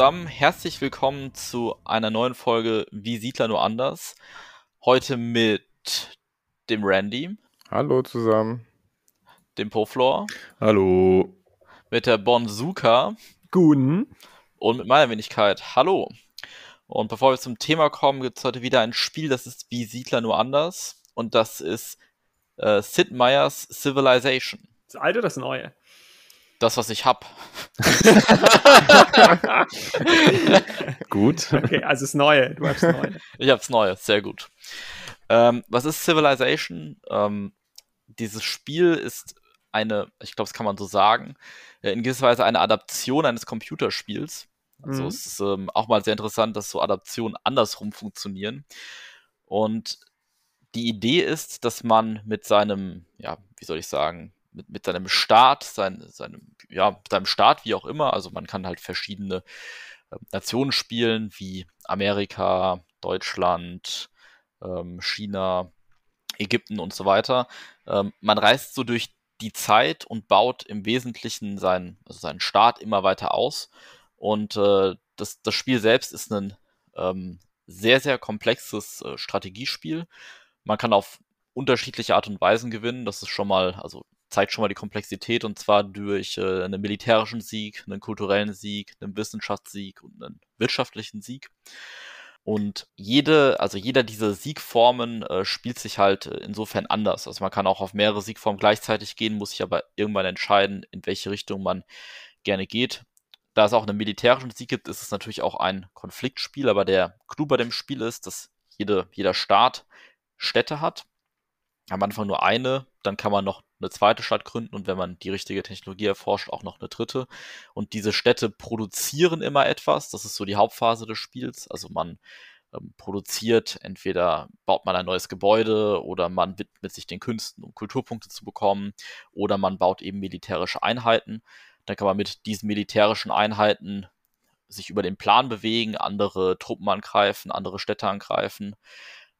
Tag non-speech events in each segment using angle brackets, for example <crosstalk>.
zusammen, herzlich willkommen zu einer neuen Folge Wie Siedler nur anders. Heute mit dem Randy. Hallo zusammen. Dem Poflor. Hallo. Mit der Bonsuka. Guten. Und mit meiner Wenigkeit. Hallo. Und bevor wir zum Thema kommen, gibt es heute wieder ein Spiel, das ist Wie Siedler nur anders. Und das ist äh, Sid Meier's Civilization. Das alte oder das neue? Das, was ich hab. <laughs> gut. Okay, also das Neue. Du hast Neue. Ich hab's Neue, sehr gut. Ähm, was ist Civilization? Ähm, dieses Spiel ist eine, ich glaube, das kann man so sagen, äh, in gewisser Weise eine Adaption eines Computerspiels. Also mhm. es ist ähm, auch mal sehr interessant, dass so Adaptionen andersrum funktionieren. Und die Idee ist, dass man mit seinem, ja, wie soll ich sagen, mit, mit seinem Staat, sein, seinem, ja, seinem Staat, wie auch immer. Also man kann halt verschiedene äh, Nationen spielen, wie Amerika, Deutschland, ähm, China, Ägypten und so weiter. Ähm, man reist so durch die Zeit und baut im Wesentlichen seinen, also seinen Staat immer weiter aus. Und äh, das, das Spiel selbst ist ein ähm, sehr, sehr komplexes äh, Strategiespiel. Man kann auf unterschiedliche Art und Weisen gewinnen. Das ist schon mal, also zeigt schon mal die Komplexität und zwar durch äh, einen militärischen Sieg, einen kulturellen Sieg, einen Wissenschaftssieg und einen wirtschaftlichen Sieg. Und jede, also jeder dieser Siegformen äh, spielt sich halt äh, insofern anders. Also man kann auch auf mehrere Siegformen gleichzeitig gehen, muss sich aber irgendwann entscheiden, in welche Richtung man gerne geht. Da es auch einen militärischen Sieg gibt, ist es natürlich auch ein Konfliktspiel, aber der Clou bei dem Spiel ist, dass jede, jeder Staat Städte hat. Am Anfang nur eine, dann kann man noch eine zweite Stadt gründen und wenn man die richtige Technologie erforscht, auch noch eine dritte. Und diese Städte produzieren immer etwas. Das ist so die Hauptphase des Spiels. Also man ähm, produziert, entweder baut man ein neues Gebäude oder man widmet sich den Künsten, um Kulturpunkte zu bekommen, oder man baut eben militärische Einheiten. Dann kann man mit diesen militärischen Einheiten sich über den Plan bewegen, andere Truppen angreifen, andere Städte angreifen.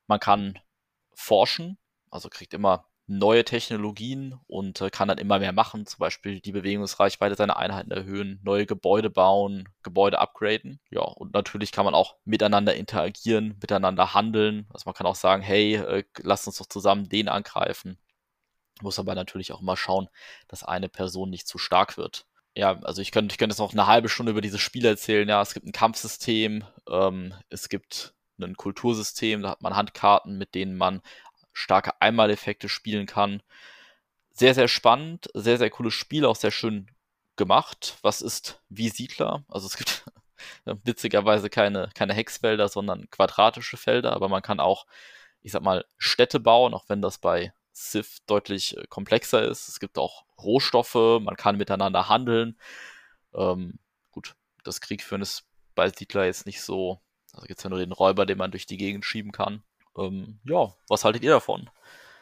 Man kann forschen, also kriegt immer neue Technologien und äh, kann dann immer mehr machen, zum Beispiel die Bewegungsreichweite seiner Einheiten erhöhen, neue Gebäude bauen, Gebäude upgraden. Ja, und natürlich kann man auch miteinander interagieren, miteinander handeln. Also man kann auch sagen, hey, äh, lasst uns doch zusammen den angreifen. Muss aber natürlich auch immer schauen, dass eine Person nicht zu stark wird. Ja, also ich könnte, ich könnte jetzt noch eine halbe Stunde über dieses Spiel erzählen. Ja, es gibt ein Kampfsystem, ähm, es gibt ein Kultursystem, da hat man Handkarten, mit denen man starke Einmaleffekte spielen kann. Sehr, sehr spannend, sehr, sehr cooles Spiel, auch sehr schön gemacht. Was ist wie Siedler? Also es gibt <laughs> witzigerweise keine, keine Hexfelder, sondern quadratische Felder, aber man kann auch, ich sag mal, Städte bauen, auch wenn das bei Civ deutlich äh, komplexer ist. Es gibt auch Rohstoffe, man kann miteinander handeln. Ähm, gut, das Kriegführen ist bei Siedler jetzt nicht so. Also gibt es ja nur den Räuber, den man durch die Gegend schieben kann. Ähm, ja, was haltet ihr davon?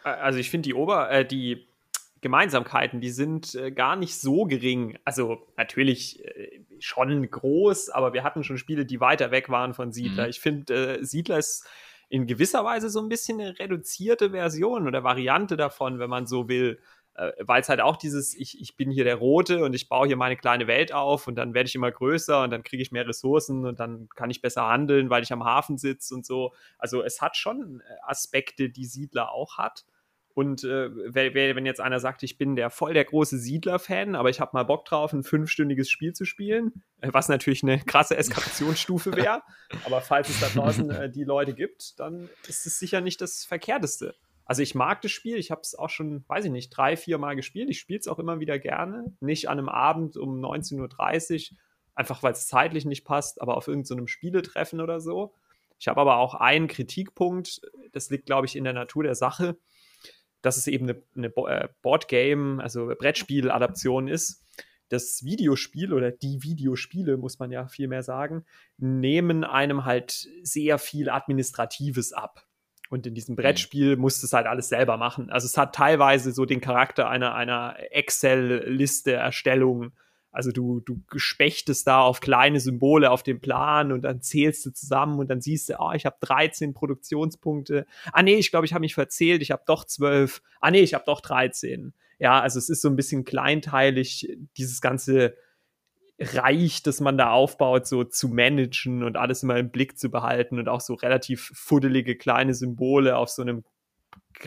Also ich finde die Ober, äh, die Gemeinsamkeiten, die sind äh, gar nicht so gering. Also natürlich äh, schon groß, aber wir hatten schon Spiele, die weiter weg waren von Siedler. Mhm. Ich finde, äh, Siedler ist in gewisser Weise so ein bisschen eine reduzierte Version oder Variante davon, wenn man so will äh, weil es halt auch dieses, ich, ich bin hier der Rote und ich baue hier meine kleine Welt auf und dann werde ich immer größer und dann kriege ich mehr Ressourcen und dann kann ich besser handeln, weil ich am Hafen sitze und so. Also es hat schon äh, Aspekte, die Siedler auch hat. Und äh, wenn jetzt einer sagt, ich bin der voll der große Siedler-Fan, aber ich habe mal Bock drauf, ein fünfstündiges Spiel zu spielen, äh, was natürlich eine krasse Eskalationsstufe wäre. <laughs> aber falls es da draußen äh, die Leute gibt, dann ist es sicher nicht das Verkehrteste. Also ich mag das Spiel, ich habe es auch schon, weiß ich nicht, drei, vier Mal gespielt. Ich spiele es auch immer wieder gerne. Nicht an einem Abend um 19.30 Uhr, einfach weil es zeitlich nicht passt, aber auf irgendeinem so Spieletreffen oder so. Ich habe aber auch einen Kritikpunkt, das liegt, glaube ich, in der Natur der Sache, dass es eben eine, eine äh, Boardgame, also Brettspiel-Adaption ist. Das Videospiel oder die Videospiele, muss man ja viel mehr sagen, nehmen einem halt sehr viel Administratives ab. Und in diesem mhm. Brettspiel musst du es halt alles selber machen. Also es hat teilweise so den Charakter einer, einer Excel-Liste-Erstellung. Also du, du spechtest da auf kleine Symbole auf dem Plan und dann zählst du zusammen und dann siehst du, oh, ich habe 13 Produktionspunkte. Ah nee, ich glaube, ich habe mich verzählt, ich habe doch 12. Ah nee, ich habe doch 13. Ja, also es ist so ein bisschen kleinteilig, dieses ganze Reich, das man da aufbaut, so zu managen und alles immer im Blick zu behalten und auch so relativ fuddelige kleine Symbole auf so einem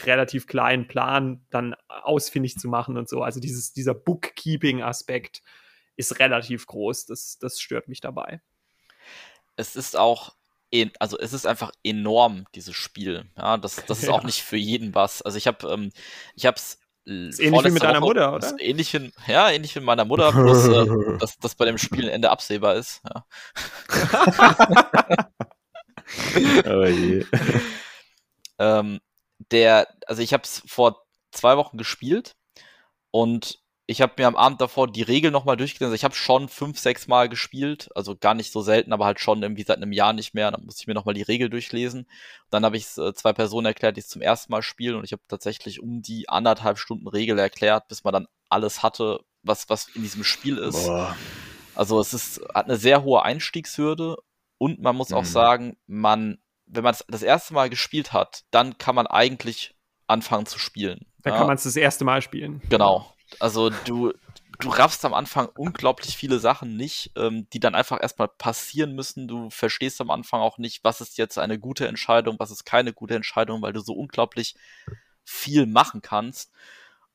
relativ kleinen Plan dann ausfindig zu machen und so. Also dieses, dieser Bookkeeping-Aspekt ist relativ groß. Das, das stört mich dabei. Es ist auch, also es ist einfach enorm, dieses Spiel. Ja, das, das ist <laughs> ja. auch nicht für jeden was. Also ich habe, ähm, ich habe es ist ähnlich wie mit deiner Woche, Mutter, oder? Ähnlich wie, ja, ähnlich wie mit meiner Mutter, bloß äh, <laughs> dass das bei dem Spiel Ende absehbar ist. Ja. <laughs> oh je. <laughs> ähm, der, also ich habe es vor zwei Wochen gespielt und ich habe mir am Abend davor die Regel nochmal durchgelesen. Also ich habe schon fünf, sechs Mal gespielt, also gar nicht so selten, aber halt schon irgendwie seit einem Jahr nicht mehr. Dann musste ich mir nochmal die Regel durchlesen. Dann habe ich es äh, zwei Personen erklärt, die es zum ersten Mal spielen und ich habe tatsächlich um die anderthalb Stunden Regel erklärt, bis man dann alles hatte, was, was in diesem Spiel ist. Boah. Also es ist, hat eine sehr hohe Einstiegshürde und man muss mhm. auch sagen, man wenn man es das erste Mal gespielt hat, dann kann man eigentlich anfangen zu spielen. Dann ja? kann man es das erste Mal spielen. Genau. Also du, du raffst am Anfang unglaublich viele Sachen nicht, ähm, die dann einfach erstmal passieren müssen. Du verstehst am Anfang auch nicht, was ist jetzt eine gute Entscheidung, was ist keine gute Entscheidung, weil du so unglaublich viel machen kannst.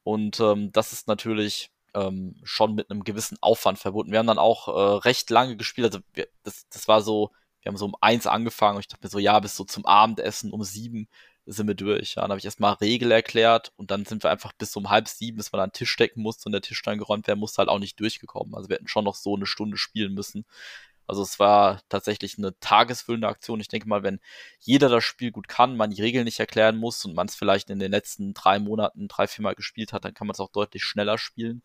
Und ähm, das ist natürlich ähm, schon mit einem gewissen Aufwand verbunden. Wir haben dann auch äh, recht lange gespielt. Also wir, das, das war so, wir haben so um eins angefangen und ich dachte mir so, ja, bis so zum Abendessen um sieben sind wir durch. Ja, dann habe ich erstmal Regel erklärt und dann sind wir einfach bis um halb sieben, bis man an den Tisch decken musste und der Tisch dann geräumt werden musste, halt auch nicht durchgekommen. Also wir hätten schon noch so eine Stunde spielen müssen. Also es war tatsächlich eine tagesfüllende Aktion. Ich denke mal, wenn jeder das Spiel gut kann, man die Regeln nicht erklären muss und man es vielleicht in den letzten drei Monaten drei, vier Mal gespielt hat, dann kann man es auch deutlich schneller spielen.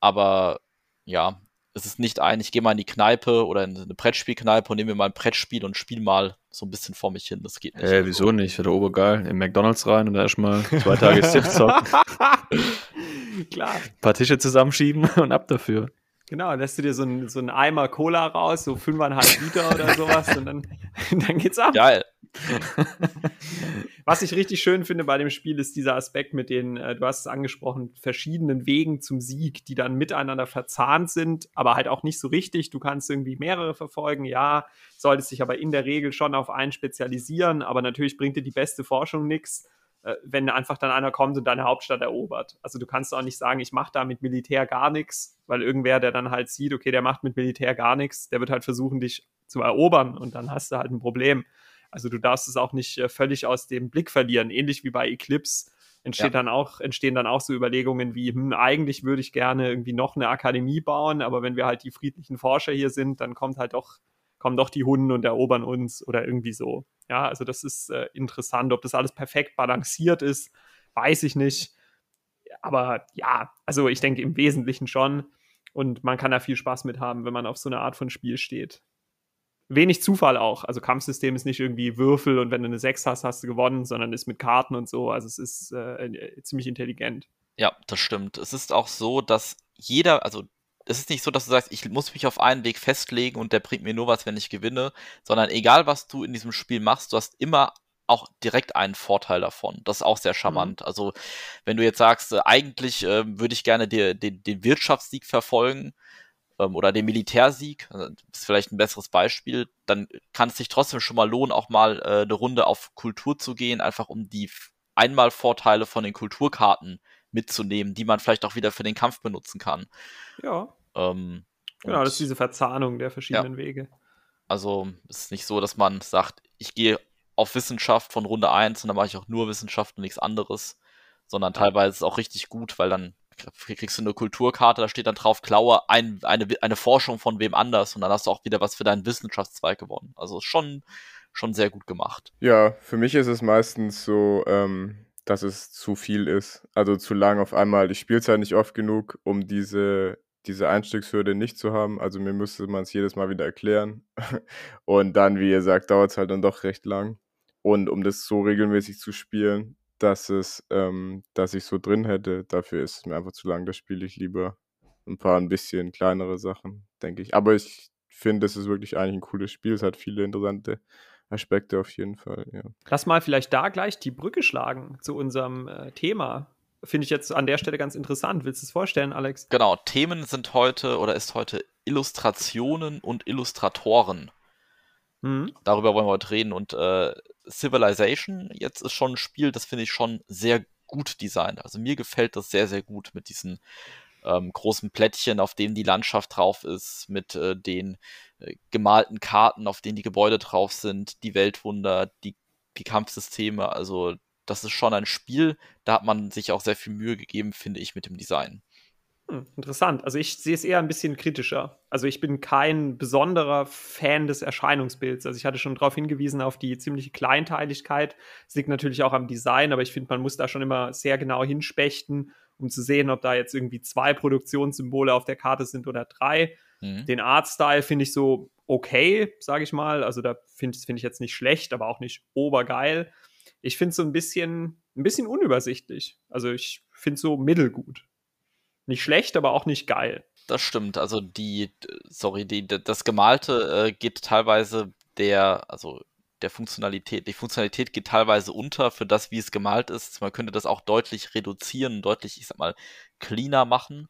Aber ja, es ist nicht ein, ich gehe mal in die Kneipe oder in eine Brettspielkneipe und nehme mir mal ein Brettspiel und spiele mal so ein bisschen vor mich hin. Das geht nicht. Hey, wieso nicht? Wäre obergeil. In McDonalds rein und da erstmal zwei Tage Sift zocken. <laughs> Klar. Ein paar Tische zusammenschieben und ab dafür. Genau, lässt du dir so einen so Eimer Cola raus, so fünfeinhalb Liter oder <laughs> sowas und dann, <laughs> dann geht's ab. Geil. <laughs> Was ich richtig schön finde bei dem Spiel ist dieser Aspekt mit den, äh, du hast es angesprochen, verschiedenen Wegen zum Sieg, die dann miteinander verzahnt sind, aber halt auch nicht so richtig. Du kannst irgendwie mehrere verfolgen, ja, solltest dich aber in der Regel schon auf einen spezialisieren, aber natürlich bringt dir die beste Forschung nichts wenn einfach dann einer kommt und deine Hauptstadt erobert. Also du kannst auch nicht sagen, ich mache da mit Militär gar nichts, weil irgendwer, der dann halt sieht, okay, der macht mit Militär gar nichts, der wird halt versuchen, dich zu erobern und dann hast du halt ein Problem. Also du darfst es auch nicht äh, völlig aus dem Blick verlieren. Ähnlich wie bei Eclipse entsteht ja. dann auch, entstehen dann auch so Überlegungen wie, hm, eigentlich würde ich gerne irgendwie noch eine Akademie bauen, aber wenn wir halt die friedlichen Forscher hier sind, dann kommt halt doch kommen doch die Hunden und erobern uns oder irgendwie so. Ja, also das ist äh, interessant. Ob das alles perfekt balanciert ist, weiß ich nicht. Aber ja, also ich denke im Wesentlichen schon. Und man kann da viel Spaß mit haben, wenn man auf so eine Art von Spiel steht. Wenig Zufall auch. Also Kampfsystem ist nicht irgendwie Würfel und wenn du eine 6 hast, hast du gewonnen, sondern ist mit Karten und so. Also es ist äh, äh ziemlich intelligent. Ja, das stimmt. Es ist auch so, dass jeder, also es ist nicht so, dass du sagst, ich muss mich auf einen Weg festlegen und der bringt mir nur was, wenn ich gewinne, sondern egal, was du in diesem Spiel machst, du hast immer auch direkt einen Vorteil davon. Das ist auch sehr charmant. Mhm. Also, wenn du jetzt sagst, äh, eigentlich äh, würde ich gerne die, die, den Wirtschaftssieg verfolgen ähm, oder den Militärsieg, also, ist vielleicht ein besseres Beispiel, dann kann es sich trotzdem schon mal lohnen, auch mal äh, eine Runde auf Kultur zu gehen, einfach um die Einmalvorteile von den Kulturkarten mitzunehmen, die man vielleicht auch wieder für den Kampf benutzen kann. Ja. Ähm, genau, das ist diese Verzahnung der verschiedenen ja. Wege. Also es ist nicht so, dass man sagt, ich gehe auf Wissenschaft von Runde 1 und dann mache ich auch nur Wissenschaft und nichts anderes, sondern ja. teilweise ist es auch richtig gut, weil dann kriegst du eine Kulturkarte, da steht dann drauf, klaue ein, eine, eine Forschung von wem anders und dann hast du auch wieder was für deinen Wissenschaftszweig gewonnen. Also schon, schon sehr gut gemacht. Ja, für mich ist es meistens so, ähm, dass es zu viel ist. Also zu lang auf einmal. Ich spiele es halt nicht oft genug, um diese diese Einstiegshürde nicht zu haben. Also mir müsste man es jedes Mal wieder erklären. <laughs> Und dann, wie ihr sagt, dauert es halt dann doch recht lang. Und um das so regelmäßig zu spielen, dass es, ähm, dass ich so drin hätte, dafür ist es mir einfach zu lang. Da spiele ich lieber ein paar ein bisschen kleinere Sachen, denke ich. Aber ich finde, es ist wirklich eigentlich ein cooles Spiel. Es hat viele interessante Aspekte auf jeden Fall, ja. Lass mal vielleicht da gleich die Brücke schlagen zu unserem äh, Thema finde ich jetzt an der Stelle ganz interessant. Willst du es vorstellen, Alex? Genau, Themen sind heute oder ist heute Illustrationen und Illustratoren. Mhm. Darüber wollen wir heute reden. Und äh, Civilization jetzt ist schon ein Spiel, das finde ich schon sehr gut designt. Also mir gefällt das sehr, sehr gut mit diesen ähm, großen Plättchen, auf denen die Landschaft drauf ist, mit äh, den äh, gemalten Karten, auf denen die Gebäude drauf sind, die Weltwunder, die, die Kampfsysteme. Also das ist schon ein Spiel, da hat man sich auch sehr viel Mühe gegeben, finde ich, mit dem Design. Hm, interessant. Also ich sehe es eher ein bisschen kritischer. Also ich bin kein besonderer Fan des Erscheinungsbilds. Also ich hatte schon darauf hingewiesen, auf die ziemliche Kleinteiligkeit. Es liegt natürlich auch am Design, aber ich finde, man muss da schon immer sehr genau hinspechten, um zu sehen, ob da jetzt irgendwie zwei Produktionssymbole auf der Karte sind oder drei. Mhm. Den Artstyle finde ich so okay, sage ich mal. Also da finde find ich jetzt nicht schlecht, aber auch nicht obergeil. Ich finde es so ein bisschen, ein bisschen unübersichtlich. Also ich finde es so mittelgut nicht schlecht, aber auch nicht geil. Das stimmt. Also die, sorry, die, das Gemalte äh, geht teilweise der, also der Funktionalität, die Funktionalität geht teilweise unter für das, wie es gemalt ist. Man könnte das auch deutlich reduzieren, deutlich, ich sag mal, cleaner machen.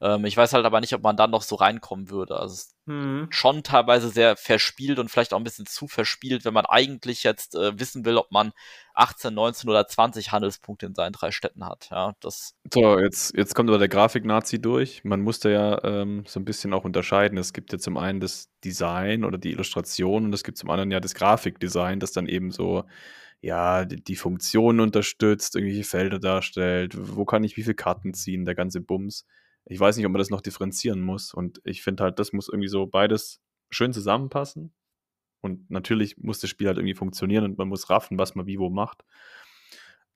Ähm, ich weiß halt aber nicht, ob man dann noch so reinkommen würde. Also mhm. schon teilweise sehr verspielt und vielleicht auch ein bisschen zu verspielt, wenn man eigentlich jetzt äh, wissen will, ob man 18, 19 oder 20 Handelspunkte in seinen drei Städten hat. Ja, das so, jetzt, jetzt kommt aber der Grafik-Nazi durch. Man musste ja ähm, so ein bisschen auch unterscheiden. Es gibt ja zum einen das Design oder die Illustration und es gibt zum anderen ja das Grafikdesign, das dann eben so ja, die, die Funktionen unterstützt, irgendwelche Felder darstellt, wo kann ich wie viele Karten ziehen, der ganze Bums ich weiß nicht, ob man das noch differenzieren muss. Und ich finde halt, das muss irgendwie so beides schön zusammenpassen. Und natürlich muss das Spiel halt irgendwie funktionieren und man muss raffen, was man wie wo macht.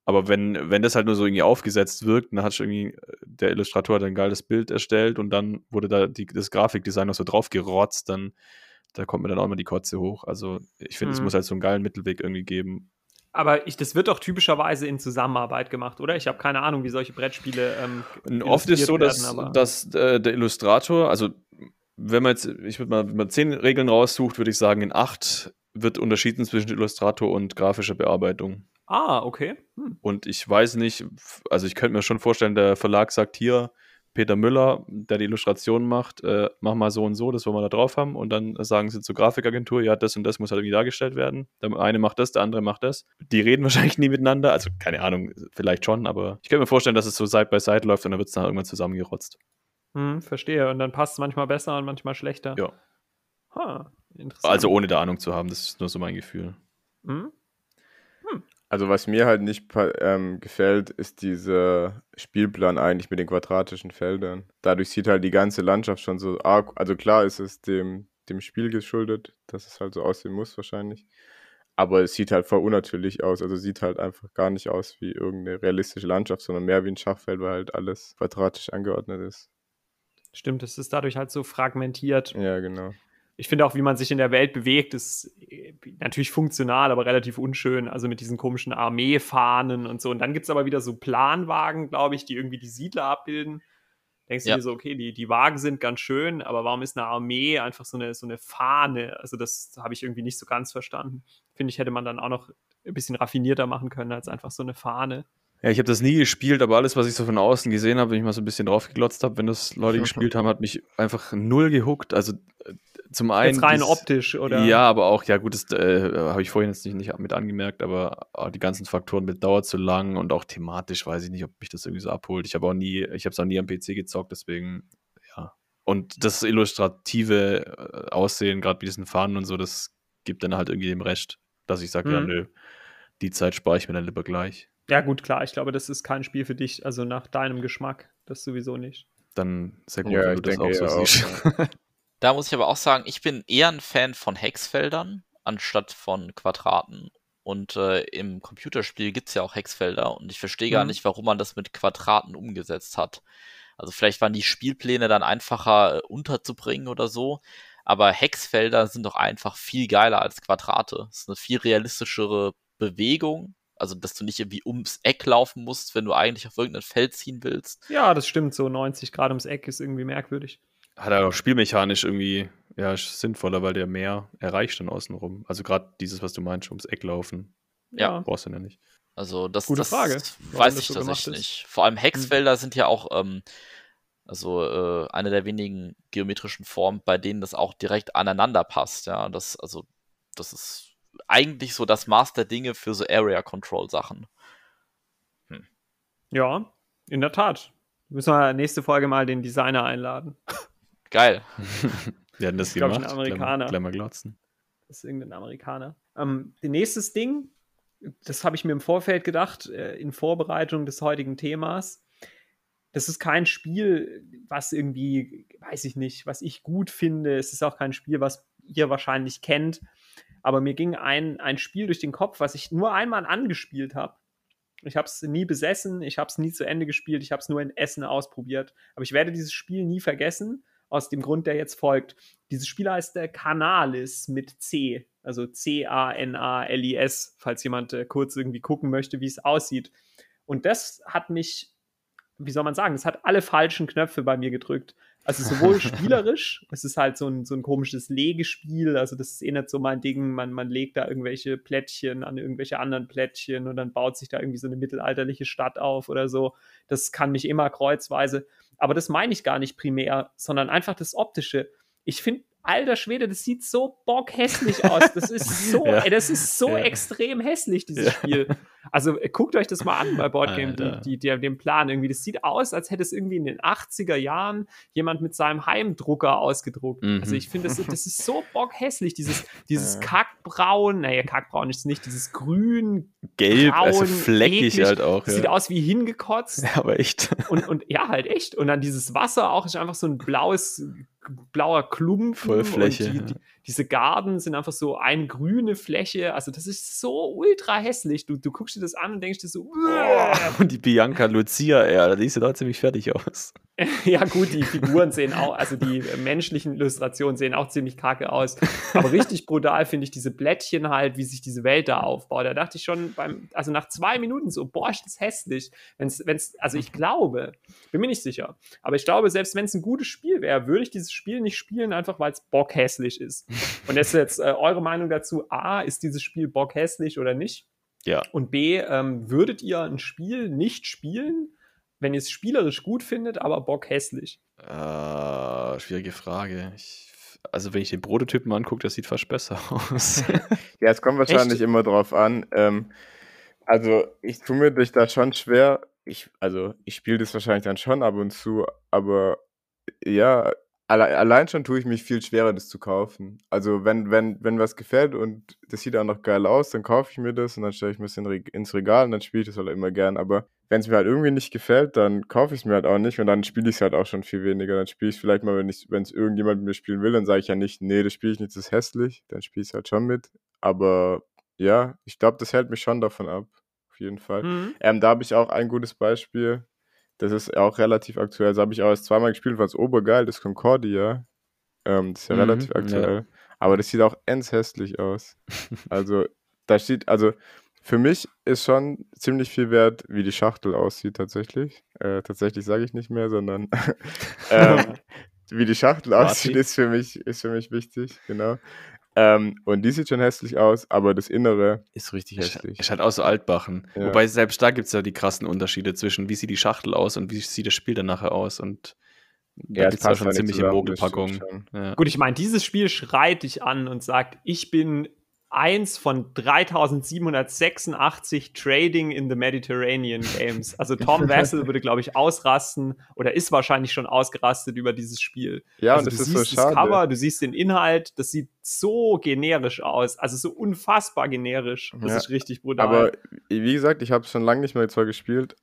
Aber wenn, wenn das halt nur so irgendwie aufgesetzt wirkt, dann hat irgendwie äh, der Illustrator ein geiles Bild erstellt und dann wurde da die, das Grafikdesign noch so drauf gerotzt, dann da kommt mir dann auch immer die Kotze hoch. Also ich finde, mhm. es muss halt so einen geilen Mittelweg irgendwie geben, aber ich, das wird doch typischerweise in Zusammenarbeit gemacht, oder? Ich habe keine Ahnung, wie solche Brettspiele. Ähm, Oft ist so, dass, werden, dass äh, der Illustrator, also wenn man jetzt, ich würde mal, wenn man zehn Regeln raussucht, würde ich sagen, in acht wird unterschieden zwischen Illustrator und grafischer Bearbeitung. Ah, okay. Hm. Und ich weiß nicht, also ich könnte mir schon vorstellen, der Verlag sagt hier, Peter Müller, der die Illustration macht, äh, mach mal so und so, das wollen wir da drauf haben. Und dann sagen sie zur Grafikagentur, ja, das und das muss halt irgendwie dargestellt werden. Der eine macht das, der andere macht das. Die reden <laughs> wahrscheinlich nie miteinander. Also keine Ahnung, vielleicht schon, aber ich könnte mir vorstellen, dass es so Side by Side läuft und dann wird es dann irgendwann zusammengerotzt. Hm, verstehe. Und dann passt es manchmal besser und manchmal schlechter. Ja. Ha, interessant. Also ohne da Ahnung zu haben, das ist nur so mein Gefühl. Hm? Also was mir halt nicht ähm, gefällt, ist dieser Spielplan eigentlich mit den quadratischen Feldern. Dadurch sieht halt die ganze Landschaft schon so arg, also klar ist es dem, dem Spiel geschuldet, dass es halt so aussehen muss wahrscheinlich. Aber es sieht halt voll unnatürlich aus, also sieht halt einfach gar nicht aus wie irgendeine realistische Landschaft, sondern mehr wie ein Schachfeld, weil halt alles quadratisch angeordnet ist. Stimmt, es ist dadurch halt so fragmentiert. Ja, genau ich finde auch, wie man sich in der Welt bewegt, ist äh, natürlich funktional, aber relativ unschön. Also mit diesen komischen Armeefahnen und so. Und dann gibt es aber wieder so Planwagen, glaube ich, die irgendwie die Siedler abbilden. Denkst ja. du dir so, okay, die, die Wagen sind ganz schön, aber warum ist eine Armee einfach so eine, so eine Fahne? Also das habe ich irgendwie nicht so ganz verstanden. Finde ich, hätte man dann auch noch ein bisschen raffinierter machen können als einfach so eine Fahne. Ja, ich habe das nie gespielt, aber alles, was ich so von außen gesehen habe, wenn ich mal so ein bisschen drauf geglotzt habe, wenn das Leute <laughs> gespielt haben, hat mich einfach null gehuckt. Also äh, zum einen. Jetzt rein dies, optisch, oder? Ja, aber auch, ja, gut, das äh, habe ich vorhin jetzt nicht, nicht mit angemerkt, aber äh, die ganzen Faktoren mit dauert zu lang und auch thematisch weiß ich nicht, ob mich das irgendwie so abholt. Ich habe auch nie, ich habe es auch nie am PC gezockt, deswegen, ja. Und das illustrative äh, Aussehen, gerade mit diesen Fahnen und so, das gibt dann halt irgendwie dem Recht, dass ich sage, mhm. ja, nö, die Zeit spare ich mir dann lieber gleich. Ja, gut, klar, ich glaube, das ist kein Spiel für dich, also nach deinem Geschmack, das sowieso nicht. Dann sehr gut, ja, wenn du das auch so auch, siehst. Ja. <laughs> Da muss ich aber auch sagen, ich bin eher ein Fan von Hexfeldern anstatt von Quadraten. Und äh, im Computerspiel gibt es ja auch Hexfelder und ich verstehe gar mhm. nicht, warum man das mit Quadraten umgesetzt hat. Also vielleicht waren die Spielpläne dann einfacher äh, unterzubringen oder so, aber Hexfelder sind doch einfach viel geiler als Quadrate. Es ist eine viel realistischere Bewegung. Also, dass du nicht irgendwie ums Eck laufen musst, wenn du eigentlich auf irgendein Feld ziehen willst. Ja, das stimmt. So 90 Grad ums Eck ist irgendwie merkwürdig hat er auch spielmechanisch irgendwie ja, sinnvoller, weil der mehr erreicht dann außenrum. Also gerade dieses, was du meinst, ums Eck laufen. Ja. Brauchst du ja nicht. Also das, Gute das Frage, weiß das ich so tatsächlich ist. nicht. Vor allem Hexfelder sind ja auch ähm, also äh, eine der wenigen geometrischen Formen, bei denen das auch direkt aneinander passt. Ja, das also das ist eigentlich so das Maß der Dinge für so Area Control Sachen. Ja, in der Tat. Müssen wir nächste Folge mal den Designer einladen. <laughs> Geil. <laughs> Wir hatten das Ich glaub, ich gemacht. bin Amerikaner. Glamour glotzen. Das ist irgendein Amerikaner. Ähm, nächstes Ding, das habe ich mir im Vorfeld gedacht, äh, in Vorbereitung des heutigen Themas. Das ist kein Spiel, was irgendwie, weiß ich nicht, was ich gut finde. Es ist auch kein Spiel, was ihr wahrscheinlich kennt. Aber mir ging ein, ein Spiel durch den Kopf, was ich nur einmal angespielt habe. Ich habe es nie besessen, ich habe es nie zu Ende gespielt, ich habe es nur in Essen ausprobiert. Aber ich werde dieses Spiel nie vergessen, aus dem Grund, der jetzt folgt. Dieses Spiel heißt äh, Canalis mit C, also C-A-N-A-L-I-S, falls jemand äh, kurz irgendwie gucken möchte, wie es aussieht. Und das hat mich, wie soll man sagen, es hat alle falschen Knöpfe bei mir gedrückt. Also sowohl <laughs> spielerisch, es ist halt so ein, so ein komisches Legespiel, also das ist eh nicht so mein Ding, man, man legt da irgendwelche Plättchen an irgendwelche anderen Plättchen und dann baut sich da irgendwie so eine mittelalterliche Stadt auf oder so. Das kann mich immer kreuzweise. Aber das meine ich gar nicht primär, sondern einfach das Optische. Ich finde, alter Schwede, das sieht so bockhässlich aus. Das ist <laughs> so, Ja. ey, das ist so Ja. extrem hässlich, dieses Ja. Spiel. Also äh, guckt euch das mal an bei Boardgame, die, die, die, den Plan irgendwie. Das sieht aus, als hätte es irgendwie in den 80er Jahren jemand mit seinem Heimdrucker ausgedruckt. Mhm. Also ich finde, das, das ist so bockhässlich, dieses, <laughs> dieses Ja. Kackbraun, naja, Kackbraun ist es nicht, dieses Grün, Gelb, also Braun, fleckig eklig. halt auch. das sieht Ja. aus wie hingekotzt. <laughs> ja, aber echt. Und, und ja, halt echt. Und dann dieses Wasser auch ist einfach so ein blaues, blauer Klumpen. Voll Fläche, Und die, die, diese Garden sind einfach so eine grüne Fläche. Also das ist so ultra hässlich. Du, du guckst dir das an und denkst dir so, "Uah." Und die Bianca Lucia, ja, die sieht da ziemlich fertig aus. <laughs> ja gut, die Figuren sehen auch, also die menschlichen Illustrationen sehen auch ziemlich kacke aus. Aber richtig brutal finde ich diese Blättchen halt, wie sich diese Welt da aufbaut. Da dachte ich schon beim, also nach zwei Minuten so, boah, ist das hässlich. Wenn's, wenn's, also ich glaube, bin mir nicht sicher, aber ich glaube, selbst wenn es ein gutes Spiel wäre, würde ich dieses Spiel nicht spielen, einfach weil es bockhässlich ist. Und das ist jetzt äh, eure Meinung dazu. A, ist dieses Spiel bockhässlich oder nicht? Ja. Und B, ähm, würdet ihr ein Spiel nicht spielen, wenn ihr es spielerisch gut findet, aber bockhässlich? Äh, schwierige Frage. Ich, also, wenn ich den Prototypen angucke, das sieht fast besser <laughs> aus. <laughs> Ja, es kommt wahrscheinlich Echt? immer drauf an. Ähm, also, ich tue mir dich da schon schwer. Ich, also, ich spiele das wahrscheinlich dann schon ab und zu, aber ja, alle, allein schon tue ich mich viel schwerer, das zu kaufen. Also, wenn, wenn, wenn was gefällt und das sieht auch noch geil aus, dann kaufe ich mir das und dann stelle ich mir das in, ins Regal und dann spiele ich das halt immer gern. Aber wenn es mir halt irgendwie nicht gefällt, dann kaufe ich es mir halt auch nicht und dann spiele ich es halt auch schon viel weniger. Dann spiele ich es vielleicht mal, wenn ich, wenn es irgendjemand mit mir spielen will, dann sage ich ja nicht, nee, das spiele ich nicht, das ist hässlich. Dann spiele ich es halt schon mit. Aber ja, ich glaube, das hält mich schon davon ab. Auf jeden Fall. Hm? Ähm, da habe ich auch ein gutes Beispiel. Das ist auch relativ aktuell. Das habe ich auch erst zweimal gespielt, fand es obergeil. Das Concordia. Ähm, das ist ja Mhm, relativ ja. aktuell. Aber das sieht auch ends hässlich aus. <laughs> Also, da steht, also für mich ist schon ziemlich viel wert, wie die Schachtel aussieht tatsächlich. Äh, tatsächlich sage ich nicht mehr, sondern <laughs> <laughs> ähm, wie die Schachtel aussieht, ist für mich, ist für mich wichtig, genau. Ähm, und die sieht schon hässlich aus, aber das Innere ist richtig hässlich. ist halt auch so altbachen. Ja. Wobei selbst da gibt es ja die krassen Unterschiede zwischen, wie sieht die Schachtel aus und wie sieht das Spiel dann nachher aus. Und da Ja, gibt es ja schon da ziemliche das Mogelpackungen. Ja. Gut, ich meine, dieses Spiel schreit dich an und sagt, ich bin eins von 3786 Trading in the Mediterranean Games. Also <laughs> Tom Wessel würde, glaube ich, ausrasten oder ist wahrscheinlich schon ausgerastet über dieses Spiel. Ja, also und du das ist so siehst das schade. Cover, du siehst den Inhalt, das sieht so generisch aus, also so unfassbar generisch. Das Ja, ist richtig brutal. Aber wie gesagt, ich habe es schon lange nicht mehr zwar gespielt,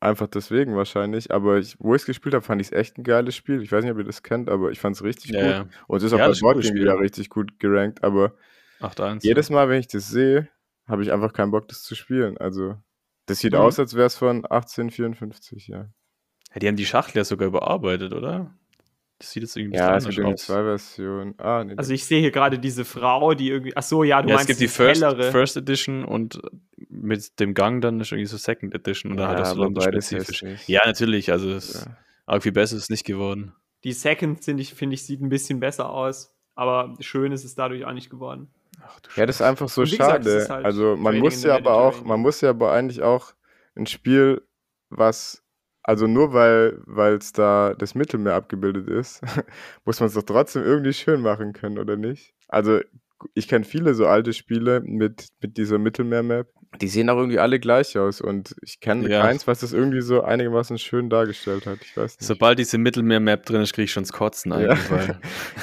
einfach deswegen wahrscheinlich, aber ich, wo ich es gespielt habe, fand ich es echt ein geiles Spiel. Ich weiß nicht, ob ihr das kennt, aber ich fand es richtig Ja, gut. ja. Und es ist auch Ja, bei das ist ein gutes Boardgame wieder richtig gut gerankt, aber 8-1. jedes Mal, wenn ich das sehe, habe ich einfach keinen Bock, das zu spielen. Also, das sieht Mhm. aus, als wäre es von 1854, ja. Ja, die haben die Schachtel ja sogar überarbeitet, oder? Das sieht jetzt irgendwie ein Ja, bisschen es gibt anders zwei Versionen. Ah, nee, also ich sehe hier gerade diese Frau, die irgendwie, ach so, ja, du Ja, es meinst gibt die First, hellere. First Edition und mit dem Gang dann ist irgendwie so Second Edition und dann halt Ja, auch so länderspezifisch. Ja, natürlich, also es Ja. arg viel besser ist es nicht geworden. Die Second, finde ich, finde ich, sieht ein bisschen besser aus. Aber schön ist es dadurch auch nicht geworden. Ach, du Ja, das ist einfach so gesagt, schade. ist halt also man Trading muss ja aber auch, Mediterranean. man muss ja aber eigentlich auch ein Spiel, was, also nur weil weil es da das Mittelmeer abgebildet ist, <laughs> muss man es doch trotzdem irgendwie schön machen können, oder nicht? Also ich kenne viele so alte Spiele mit, mit dieser Mittelmeer-Map. Die sehen auch irgendwie alle gleich aus und ich kenne Ja. keins, was das irgendwie so einigermaßen schön dargestellt hat. Ich weiß nicht. Sobald diese Mittelmeer-Map drin ist, kriege ich schon das Kotzen Ja. eigentlich, weil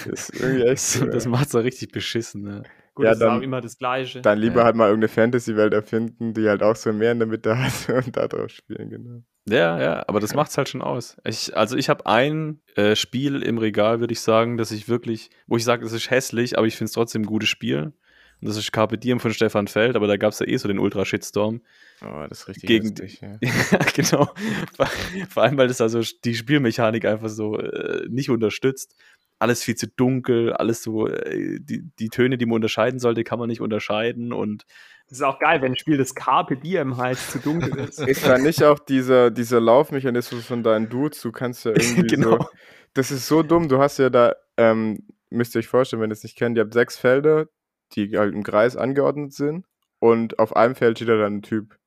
<laughs> ist irgendwie echt <laughs> das, so, das ja. macht es richtig beschissen. Ne? Gut, Ja, das ist dann- auch immer das Gleiche. Dann lieber Ja. halt mal irgendeine Fantasy-Welt erfinden, die halt auch so ein Meer in der Mitte <laughs> hat und da drauf spielen, genau. Ja, ja, aber das macht's halt schon aus. Ich, also ich habe ein äh, Spiel im Regal, würde ich sagen, dass ich wirklich, wo ich sage, es ist hässlich, aber ich finde es trotzdem ein gutes Spiel. Und das ist Carpe Diem von Stefan Feld, aber da gab es ja eh so den Ultra-Shitstorm. Oh, das ist richtig Gegen hässlich, ja. <laughs> Ja, genau. Vor- Vor allem, weil das also die Spielmechanik einfach so äh, nicht unterstützt. Alles viel zu dunkel, alles so, äh, die, die Töne, die man unterscheiden sollte, kann man nicht unterscheiden und Das ist auch geil, wenn ein Spiel das Carpe Diem heißt, zu dunkel <laughs> ist. Ist da nicht auch dieser, dieser Laufmechanismus von deinen Dudes? Du kannst ja <laughs> irgendwie Genau. so. Das ist so dumm. Du hast ja da, ähm, müsst ihr euch vorstellen, wenn ihr es nicht kennt, ihr habt sechs Felder, die halt im Kreis angeordnet sind. Und auf einem Feld steht da dann ein Typ.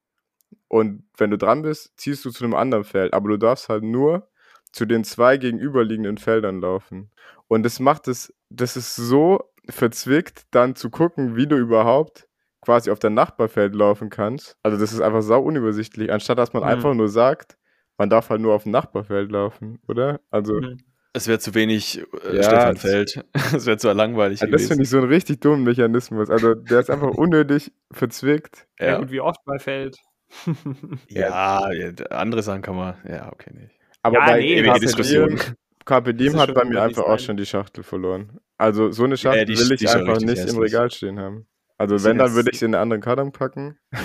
Und wenn du dran bist, ziehst du zu einem anderen Feld. Aber du darfst halt nur zu den zwei gegenüberliegenden Feldern laufen. Und das macht es, das ist so verzwickt, dann zu gucken, wie du überhaupt quasi auf dein Nachbarfeld laufen kannst. Also das ist einfach sau unübersichtlich, anstatt dass man Mhm. einfach nur sagt, man darf halt nur auf dem Nachbarfeld laufen, oder? Also Mhm. es wäre zu wenig äh, Ja, Stefan Feld. <laughs> Es wäre zu langweilig ja, das finde ich so einen richtig dummen Mechanismus. Also der ist einfach unnötig verzwickt. Ja. Ja, gut, wie oft bei Feld. <laughs> ja, ja, andere Sachen kann man, ja, okay, nicht. Aber Ja, bei nee, Carpe Diskussion. Diem, Carpe Diem hat bei mir einfach auch schon die Schachtel verloren. Also so eine Schachtel die- will ich einfach nicht im. Regal stehen haben. Also wenn, dann würde ich sie in einen anderen Karton packen. <laughs>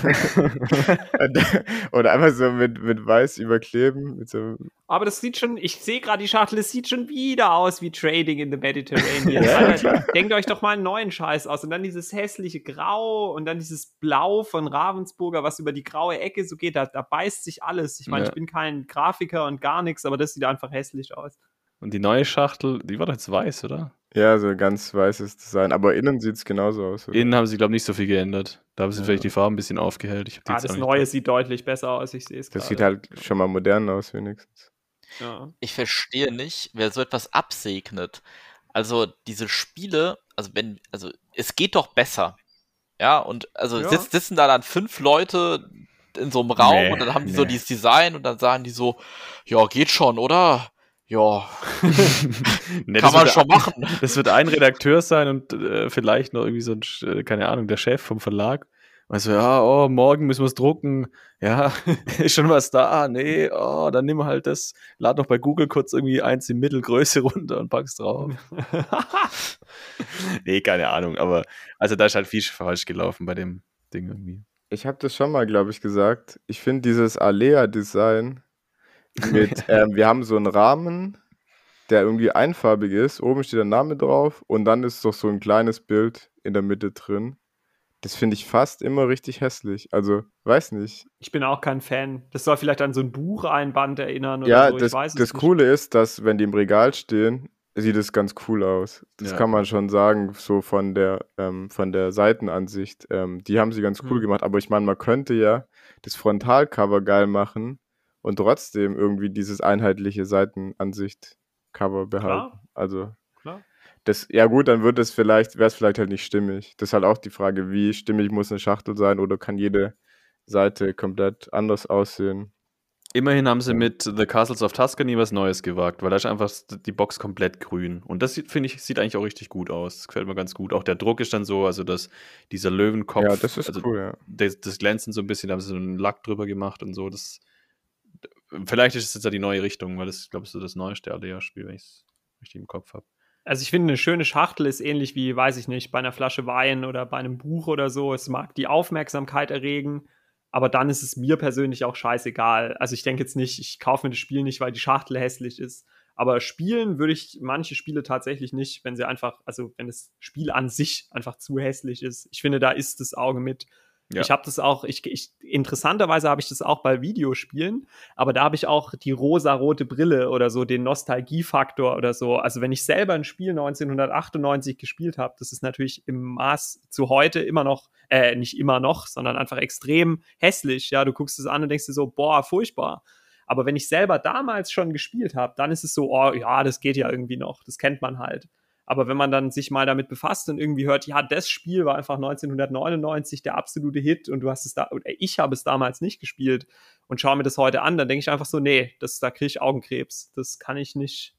Oder einfach so mit, mit weiß überkleben. Mit so, Aber das sieht schon, ich sehe gerade die Schachtel, es sieht schon wieder aus wie Trading in the Mediterranean. <laughs> Ja, Alter, denkt euch doch mal einen neuen Scheiß aus. Und dann dieses hässliche Grau und dann dieses Blau von Ravensburger, was über die graue Ecke so geht. Da, da beißt sich alles. Ich meine, Ja. ich bin kein Grafiker und gar nichts, aber das sieht einfach hässlich aus. Und die neue Schachtel, die war doch jetzt weiß, oder? Ja, so ganz weißes Design. Aber innen sieht es genauso aus. Oder? Innen haben sie, glaube ich, nicht so viel geändert. Da haben sie Ja. vielleicht die Farben ein bisschen aufgehellt. Ah, das Neue sieht deutlich besser aus, ich sehe es Das sieht halt schon mal modern aus, wenigstens. Ja. Ich verstehe nicht, wer so etwas absegnet. Also diese Spiele, also wenn, also es geht doch besser. Ja, und also Ja. sitz, sitzen da dann fünf Leute in so einem Raum Nee, und dann haben die so nee. dieses Design und dann sagen die so, ja, geht schon, oder? Ja, <laughs> Nee, kann das man wird schon ein- machen. <laughs> Das wird ein Redakteur sein und äh, vielleicht noch irgendwie so ein, äh, keine Ahnung, der Chef vom Verlag. Also, ja, oh, morgen müssen wir es drucken. Ja, <laughs> ist schon was da. Nee, oh, dann nimm halt das. Lad noch bei Google kurz irgendwie eins in Mittelgröße runter und pack's drauf. nee, keine Ahnung, aber also da ist halt viel falsch gelaufen bei dem Ding irgendwie. Ich habe das schon mal, glaube ich, gesagt. Ich finde dieses Alea-Design mit, <laughs> ähm, wir haben so einen Rahmen, der irgendwie einfarbig ist. Oben steht der Name drauf und dann ist doch so ein kleines Bild in der Mitte drin. Das finde ich fast immer richtig hässlich. Also, weiß nicht. Ich bin auch kein Fan. Das soll vielleicht an so ein Bucheinband erinnern oder Ja, so. das, ich weiß es das nicht. Coole ist, dass, wenn die im Regal stehen, sieht es ganz cool aus. Das Ja. kann man schon sagen, so von der, ähm, von der Seitenansicht. Ähm, die haben sie ganz cool Hm. gemacht, aber ich meine, man könnte ja das Frontalcover geil machen und trotzdem irgendwie dieses einheitliche Seitenansicht-Cover behalten. Also, Klar. das, ja gut, dann wird es vielleicht, wäre es vielleicht halt nicht stimmig. Das ist halt auch die Frage, wie stimmig muss eine Schachtel sein oder kann jede Seite komplett anders aussehen. Immerhin haben sie mit The Castles of Tuscany was Neues gewagt, weil da ist einfach die Box komplett grün. Und das sieht, finde ich, sieht eigentlich auch richtig gut aus. Das gefällt mir ganz gut. Auch der Druck ist dann so, also dass dieser Löwenkopf, ja, das ist also cool, ja. das, das Glänzen so ein bisschen, da haben sie so einen Lack drüber gemacht und so. Das, vielleicht ist es jetzt ja die neue Richtung, weil das, glaube ich, so das neueste Alea-Spiel, wenn ich es richtig im Kopf habe. Also ich finde, eine schöne Schachtel ist ähnlich wie, weiß ich nicht, bei einer Flasche Wein oder bei einem Buch oder so. Es mag die Aufmerksamkeit erregen, aber dann ist es mir persönlich auch scheißegal. Also ich denke jetzt nicht, ich kaufe mir das Spiel nicht, weil die Schachtel hässlich ist. Aber spielen würde ich manche Spiele tatsächlich nicht, wenn sie einfach, also wenn das Spiel an sich einfach zu hässlich ist. Ich finde, da ist das Auge mit. Ja. Ich habe das auch, ich, ich, interessanterweise habe ich das auch bei Videospielen, aber da habe ich auch die rosa-rote Brille oder so, den Nostalgiefaktor oder so. Also wenn ich selber ein Spiel 1998 gespielt habe, das ist natürlich im Maß zu heute immer noch, äh, nicht immer noch, sondern einfach extrem hässlich. Ja, du guckst es an und denkst dir so, boah, furchtbar. Aber wenn ich selber damals schon gespielt habe, dann ist es so, oh ja, das geht ja irgendwie noch, das kennt man halt. Aber wenn man dann sich mal damit befasst und irgendwie hört, ja, das Spiel war einfach 1999 der absolute Hit und du hast es da, oder ich habe es damals nicht gespielt und schaue mir das heute an, dann denke ich einfach so, nee, das, da kriege ich Augenkrebs. Das kann ich nicht,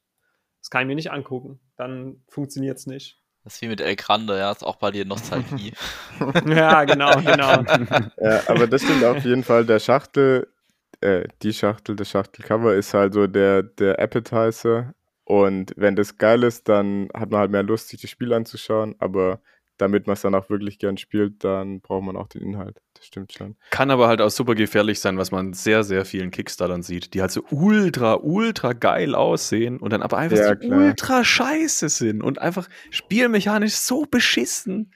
das kann ich mir nicht angucken. Dann funktioniert es nicht. Das ist wie mit El Grande, ja, ist auch bei dir Nostalgie. <laughs> ja, genau, genau. <laughs> ja, aber das stimmt auf jeden Fall. Der Schachtel, äh, die Schachtel, das Schachtelcover ist halt so der, der Appetizer und wenn das geil ist, dann hat man halt mehr Lust, sich das Spiel anzuschauen. Aber damit man es dann auch wirklich gern spielt, dann braucht man auch den Inhalt. Das stimmt schon. Kann aber halt auch super gefährlich sein, was man sehr, sehr vielen Kickstartern sieht, die halt so ultra, ultra geil aussehen und dann aber einfach ja, so ultra scheiße sind und einfach spielmechanisch so beschissen.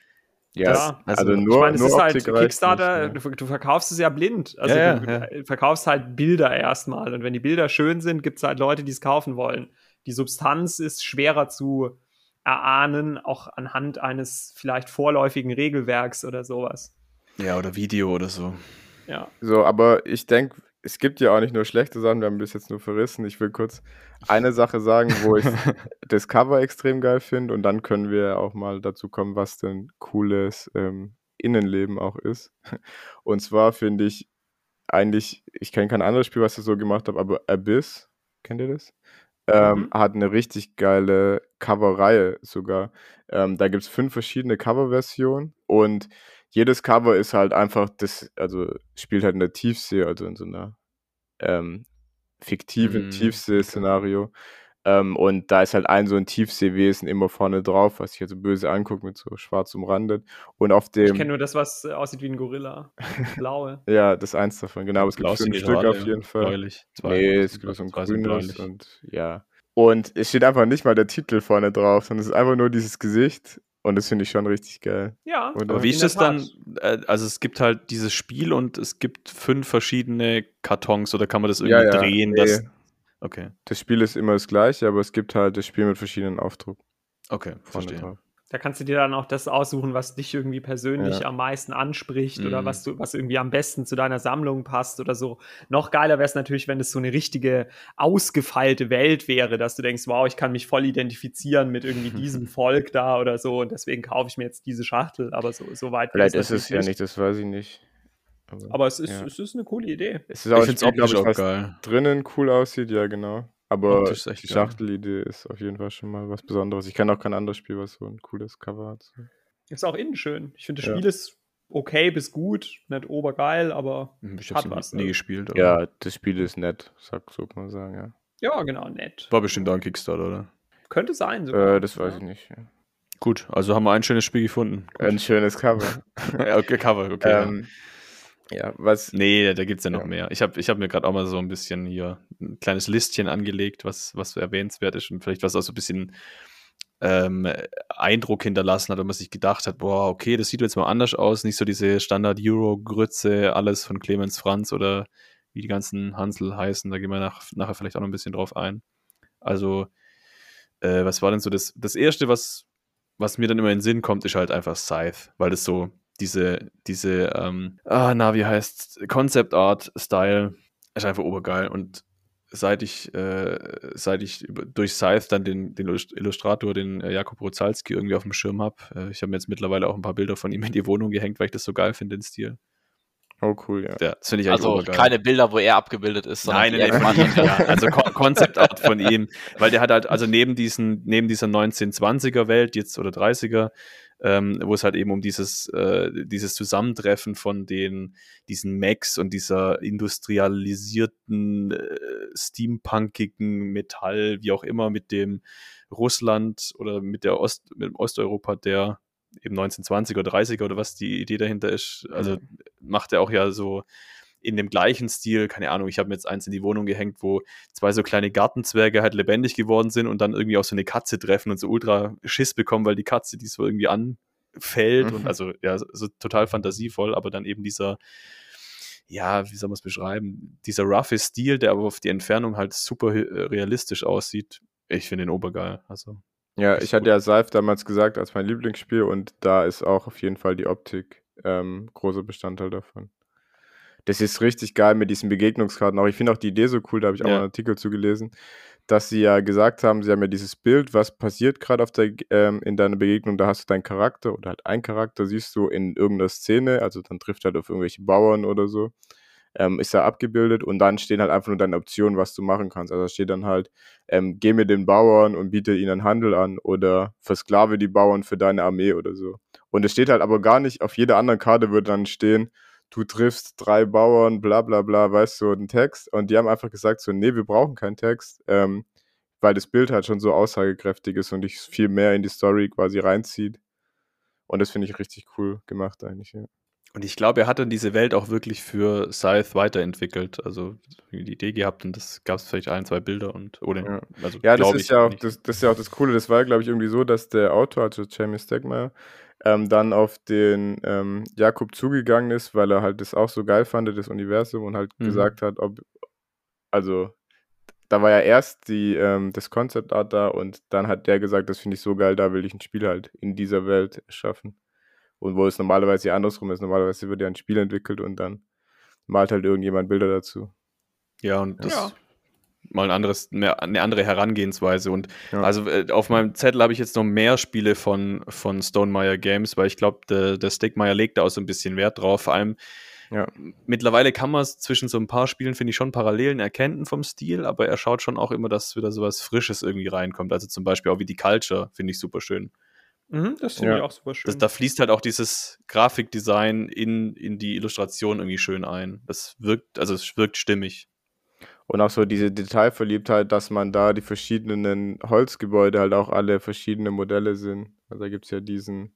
Ja, das, also, also, nur, ich meine, es ist halt Kickstarter, nicht, du, du, verkaufst es ja blind. Also ja, du, ja. verkaufst halt Bilder erstmal und wenn die Bilder schön sind, gibt es halt Leute, die es kaufen wollen die Substanz ist schwerer zu erahnen, auch anhand eines vielleicht vorläufigen Regelwerks oder sowas. Ja, oder Video oder so. Ja. So, aber ich denke, es gibt ja auch nicht nur schlechte Sachen, wir haben bis jetzt nur verrissen. Ich will kurz eine Sache sagen, wo ich <laughs> das Cover extrem geil finde und dann können wir auch mal dazu kommen, was denn cooles ähm, Innenleben auch ist. Und zwar finde ich eigentlich, ich kenne kein anderes Spiel, was ich so gemacht habe, aber Abyss, kennt ihr das? Ähm, mhm. Hat eine richtig geile Coverreihe sogar. Ähm, da gibt es fünf verschiedene Coverversionen und jedes Cover ist halt einfach das, also spielt halt in der Tiefsee, also in so einer ähm, fiktiven mhm. Tiefsee-Szenario. Ähm, und da ist halt ein so ein Tiefseewesen immer vorne drauf, was sich also böse anguckt, mit so schwarz umrandet. Und auf dem. Ich kenne nur das, was aussieht wie ein Gorilla. <laughs> Blaue. ja, das ist eins davon, genau. Aber es gibt fünf Stück auf jeden Fall. Bläulich. Zwei, nee, es gibt so ein grünes und ja. Und es steht einfach nicht mal der Titel vorne drauf, sondern es ist einfach nur dieses Gesicht. Und das finde ich schon richtig geil. Ja. Oder? Aber wie ist das dann? Äh, also es gibt halt dieses Spiel und es gibt fünf verschiedene Kartons oder kann man das irgendwie ja, ja. drehen? Nee. Dass Okay. Das Spiel ist immer das gleiche, aber es gibt halt das Spiel mit verschiedenen Aufdrucken. Okay, verstehe. Drauf. Da kannst du dir dann auch das aussuchen, was dich irgendwie persönlich ja. am meisten anspricht mhm. oder was du, was irgendwie am besten zu deiner Sammlung passt oder so. Noch geiler wäre es natürlich, wenn es so eine richtige ausgefeilte Welt wäre, dass du denkst, wow, ich kann mich voll identifizieren mit irgendwie <laughs> diesem Volk da oder so und deswegen kaufe ich mir jetzt diese Schachtel. Aber so, so weit. Vielleicht ist es ja nicht, das weiß ich nicht. Aber, aber es, ist, ja. es ist eine coole Idee. Es ist auch ich finde es auch geil. drinnen cool aussieht, ja, genau. Aber die Schachtelidee ist auf jeden Fall schon mal was Besonderes. Ich kenne auch kein anderes Spiel, was so ein cooles Cover hat. So. Ist auch innen schön. Ich finde, das ja. Spiel ist okay bis gut, nicht obergeil, aber hm, ich hat was. nie ne? gespielt. Aber. Ja, das Spiel ist nett, sag, so kann man sagen, ja. Ja, genau, nett. War bestimmt auch ein Kickstarter, oder? Könnte sein sogar. Äh, das weiß ich nicht. Ja. Gut, also haben wir ein schönes Spiel gefunden. Gut. Ein schönes Cover. <laughs> okay, Cover, okay. Ähm, ja, was. Nee, da gibt es ja noch ja. mehr. Ich habe ich hab mir gerade auch mal so ein bisschen hier ein kleines Listchen angelegt, was, was erwähnenswert ist und vielleicht was auch so ein bisschen ähm, Eindruck hinterlassen hat, wenn man sich gedacht hat, boah, okay, das sieht jetzt mal anders aus, nicht so diese Standard-Euro-Grütze, alles von Clemens Franz oder wie die ganzen Hansel heißen, da gehen wir nach, nachher vielleicht auch noch ein bisschen drauf ein. Also, äh, was war denn so das, das Erste, was, was mir dann immer in den Sinn kommt, ist halt einfach Scythe, weil das so diese, diese, ähm, ah, na, wie heißt Concept Art Style ist einfach obergeil. Und seit ich, äh, seit ich durch Scythe dann den, den Illustrator, den äh, Jakob Rozalski irgendwie auf dem Schirm habe, äh, ich habe mir jetzt mittlerweile auch ein paar Bilder von ihm in die Wohnung gehängt, weil ich das so geil finde, den Stil. Oh, cool, ja. ja das finde ich Also keine Bilder, wo er abgebildet ist, sondern nein, nein, nein, <laughs> ja, also Concept Art von ihm, weil der hat halt, also neben diesen, neben dieser 1920er Welt jetzt oder 30er, ähm, wo es halt eben um dieses, äh, dieses Zusammentreffen von den, diesen Macs und dieser industrialisierten, äh, steampunkigen Metall, wie auch immer, mit dem Russland oder mit der Ost, mit dem Osteuropa der eben 1920er oder 30er oder was die Idee dahinter ist. Also mhm. macht er auch ja so in dem gleichen Stil, keine Ahnung, ich habe mir jetzt eins in die Wohnung gehängt, wo zwei so kleine Gartenzwerge halt lebendig geworden sind und dann irgendwie auch so eine Katze treffen und so ultra Schiss bekommen, weil die Katze die so irgendwie an, Feld mhm. und also ja, so total fantasievoll, aber dann eben dieser, ja, wie soll man es beschreiben, dieser roughe Stil, der aber auf die Entfernung halt super äh, realistisch aussieht. Ich finde den obergeil. Also, ja, ich hatte ja Seif damals gesagt als mein Lieblingsspiel und da ist auch auf jeden Fall die Optik ähm, großer Bestandteil davon. Das ist richtig geil mit diesen Begegnungskarten. Auch ich finde auch die Idee so cool, da habe ich auch ja. einen Artikel zugelesen dass sie ja gesagt haben, sie haben ja dieses Bild, was passiert gerade ähm, in deiner Begegnung, da hast du deinen Charakter oder halt einen Charakter, siehst du in irgendeiner Szene, also dann trifft halt auf irgendwelche Bauern oder so, ähm, ist da abgebildet und dann stehen halt einfach nur deine Optionen, was du machen kannst. Also da steht dann halt, ähm, geh mit den Bauern und biete ihnen Handel an oder versklave die Bauern für deine Armee oder so. Und es steht halt aber gar nicht, auf jeder anderen Karte würde dann stehen, du triffst drei Bauern, bla bla bla, weißt du, einen Text. Und die haben einfach gesagt, so, nee, wir brauchen keinen Text, ähm, weil das Bild halt schon so aussagekräftig ist und dich viel mehr in die Story quasi reinzieht. Und das finde ich richtig cool gemacht eigentlich, ja. Und ich glaube, er hat dann diese Welt auch wirklich für Scythe weiterentwickelt. Also die Idee gehabt und das gab es vielleicht ein, zwei Bilder und oder ja, also, ja das ist ja auch das, das, ist ja auch das Coole. Das war, glaube ich, irgendwie so, dass der Autor, also Jamie Stegmaier, ähm, dann auf den ähm, Jakob zugegangen ist, weil er halt das auch so geil fand, das Universum, und halt mhm. gesagt hat, ob, also da war ja erst die, ähm, das Concept Art da und dann hat der gesagt, das finde ich so geil, da will ich ein Spiel halt in dieser Welt schaffen. Und wo es normalerweise ja andersrum ist, normalerweise wird ja ein Spiel entwickelt und dann malt halt irgendjemand Bilder dazu. Ja, und das ja mal ein anderes, eine, eine andere Herangehensweise. Und ja. also äh, auf meinem Zettel habe ich jetzt noch mehr Spiele von, von Stonemeyer Games, weil ich glaube, der, der Stickmeyer legt da auch so ein bisschen Wert drauf. Vor allem ja. mittlerweile kann man es zwischen so ein paar Spielen, finde ich, schon Parallelen erkennen vom Stil, aber er schaut schon auch immer, dass wieder so was Frisches irgendwie reinkommt. Also zum Beispiel auch wie die Culture, finde ich super schön. Mhm, das finde ja. ich auch super schön. Das, da fließt halt auch dieses Grafikdesign in, in die Illustration irgendwie schön ein. Das wirkt, also es wirkt stimmig. Und auch so diese Detailverliebtheit, dass man da die verschiedenen Holzgebäude halt auch alle verschiedene Modelle sind. Also da gibt es ja diesen,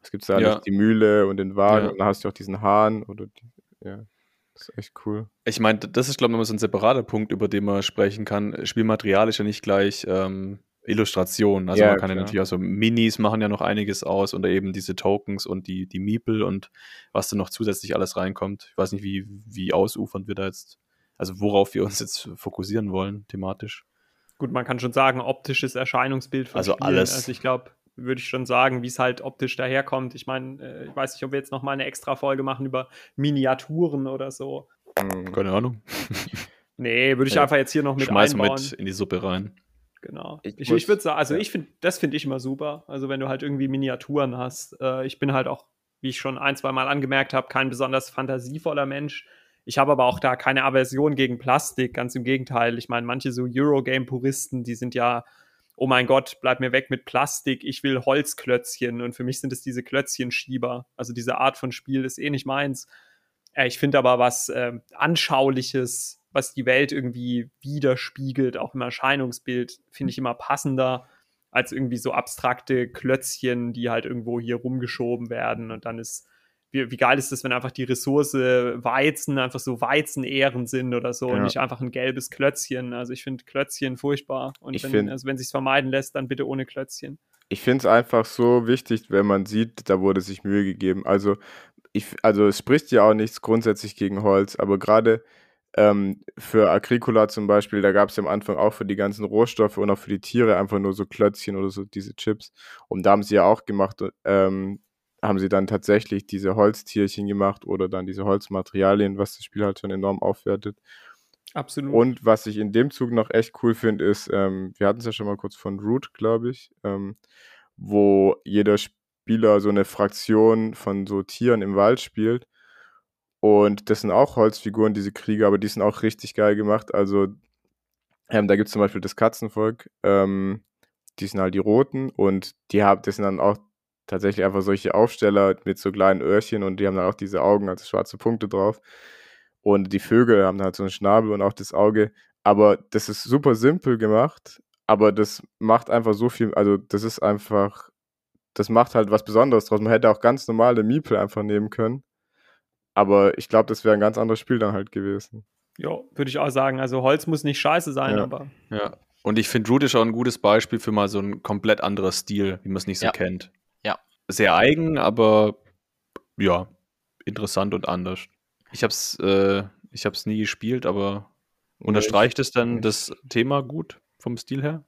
was gibt es da ja. Die Mühle und den Wagen ja. und dann hast du auch diesen Hahn oder die, ja. Das ist echt cool. Ich meine, das ist, glaube ich, nochmal so ein separater Punkt, über den man sprechen kann. Spielmaterial ist ja nicht gleich ähm, Illustration. Also ja, man kann klar. ja natürlich auch so Minis machen ja noch einiges aus oder eben diese Tokens und die, die Miepel und was da noch zusätzlich alles reinkommt. Ich weiß nicht, wie, wie ausufernd wir da jetzt also worauf wir uns jetzt fokussieren wollen, thematisch. Gut, man kann schon sagen, optisches Erscheinungsbild von Also Spielen. alles. Also ich glaube, würde ich schon sagen, wie es halt optisch daherkommt. Ich meine, äh, ich weiß nicht, ob wir jetzt nochmal eine extra Folge machen über Miniaturen oder so. Keine Ahnung. nee, würde ich ja. einfach jetzt hier noch mit Schmeiß einbauen. mit in die Suppe rein. Genau. Ich, ich, ich würde sagen, also ja. ich finde, das finde ich immer super. Also wenn du halt irgendwie Miniaturen hast. Äh, ich bin halt auch, wie ich schon ein, zwei Mal angemerkt habe, kein besonders fantasievoller Mensch. Ich habe aber auch da keine Aversion gegen Plastik, ganz im Gegenteil. Ich meine, manche so Eurogame-Puristen, die sind ja, oh mein Gott, bleib mir weg mit Plastik, ich will Holzklötzchen. Und für mich sind es diese Klötzchenschieber. Also diese Art von Spiel ist eh nicht meins. Äh, ich finde aber was äh, Anschauliches, was die Welt irgendwie widerspiegelt, auch im Erscheinungsbild, finde ich immer passender als irgendwie so abstrakte Klötzchen, die halt irgendwo hier rumgeschoben werden und dann ist wie, wie geil ist es, wenn einfach die Ressource Weizen einfach so Weizenähren sind oder so ja. und nicht einfach ein gelbes Klötzchen. Also ich finde Klötzchen furchtbar. Und ich wenn, find, also wenn sich vermeiden lässt, dann bitte ohne Klötzchen. Ich finde es einfach so wichtig, wenn man sieht, da wurde sich Mühe gegeben. Also, ich, also es spricht ja auch nichts grundsätzlich gegen Holz, aber gerade ähm, für Agricola zum Beispiel, da gab es ja am Anfang auch für die ganzen Rohstoffe und auch für die Tiere einfach nur so Klötzchen oder so diese Chips. Und da haben sie ja auch gemacht, ähm, haben sie dann tatsächlich diese Holztierchen gemacht oder dann diese Holzmaterialien, was das Spiel halt schon enorm aufwertet. Absolut. Und was ich in dem Zug noch echt cool finde, ist, ähm, wir hatten es ja schon mal kurz von Root, glaube ich, ähm, wo jeder Spieler so eine Fraktion von so Tieren im Wald spielt. Und das sind auch Holzfiguren, diese Kriege, aber die sind auch richtig geil gemacht. Also, ähm, da gibt es zum Beispiel das Katzenvolk, ähm, die sind halt die Roten und die haben, das sind dann auch tatsächlich einfach solche Aufsteller mit so kleinen Öhrchen und die haben dann auch diese Augen, also schwarze Punkte drauf. Und die Vögel haben halt so einen Schnabel und auch das Auge. Aber das ist super simpel gemacht, aber das macht einfach so viel, also das ist einfach, das macht halt was Besonderes draus. Man hätte auch ganz normale Miepel einfach nehmen können. Aber ich glaube, das wäre ein ganz anderes Spiel dann halt gewesen. Ja, würde ich auch sagen. Also Holz muss nicht scheiße sein, ja. aber. Ja. Und ich finde, Root ist auch ein gutes Beispiel für mal so ein komplett anderer Stil, wie man es nicht so ja. kennt. Ja. sehr eigen, aber ja, interessant und anders. Ich habe es äh, nie gespielt, aber unterstreicht es dann das Thema gut vom Stil her?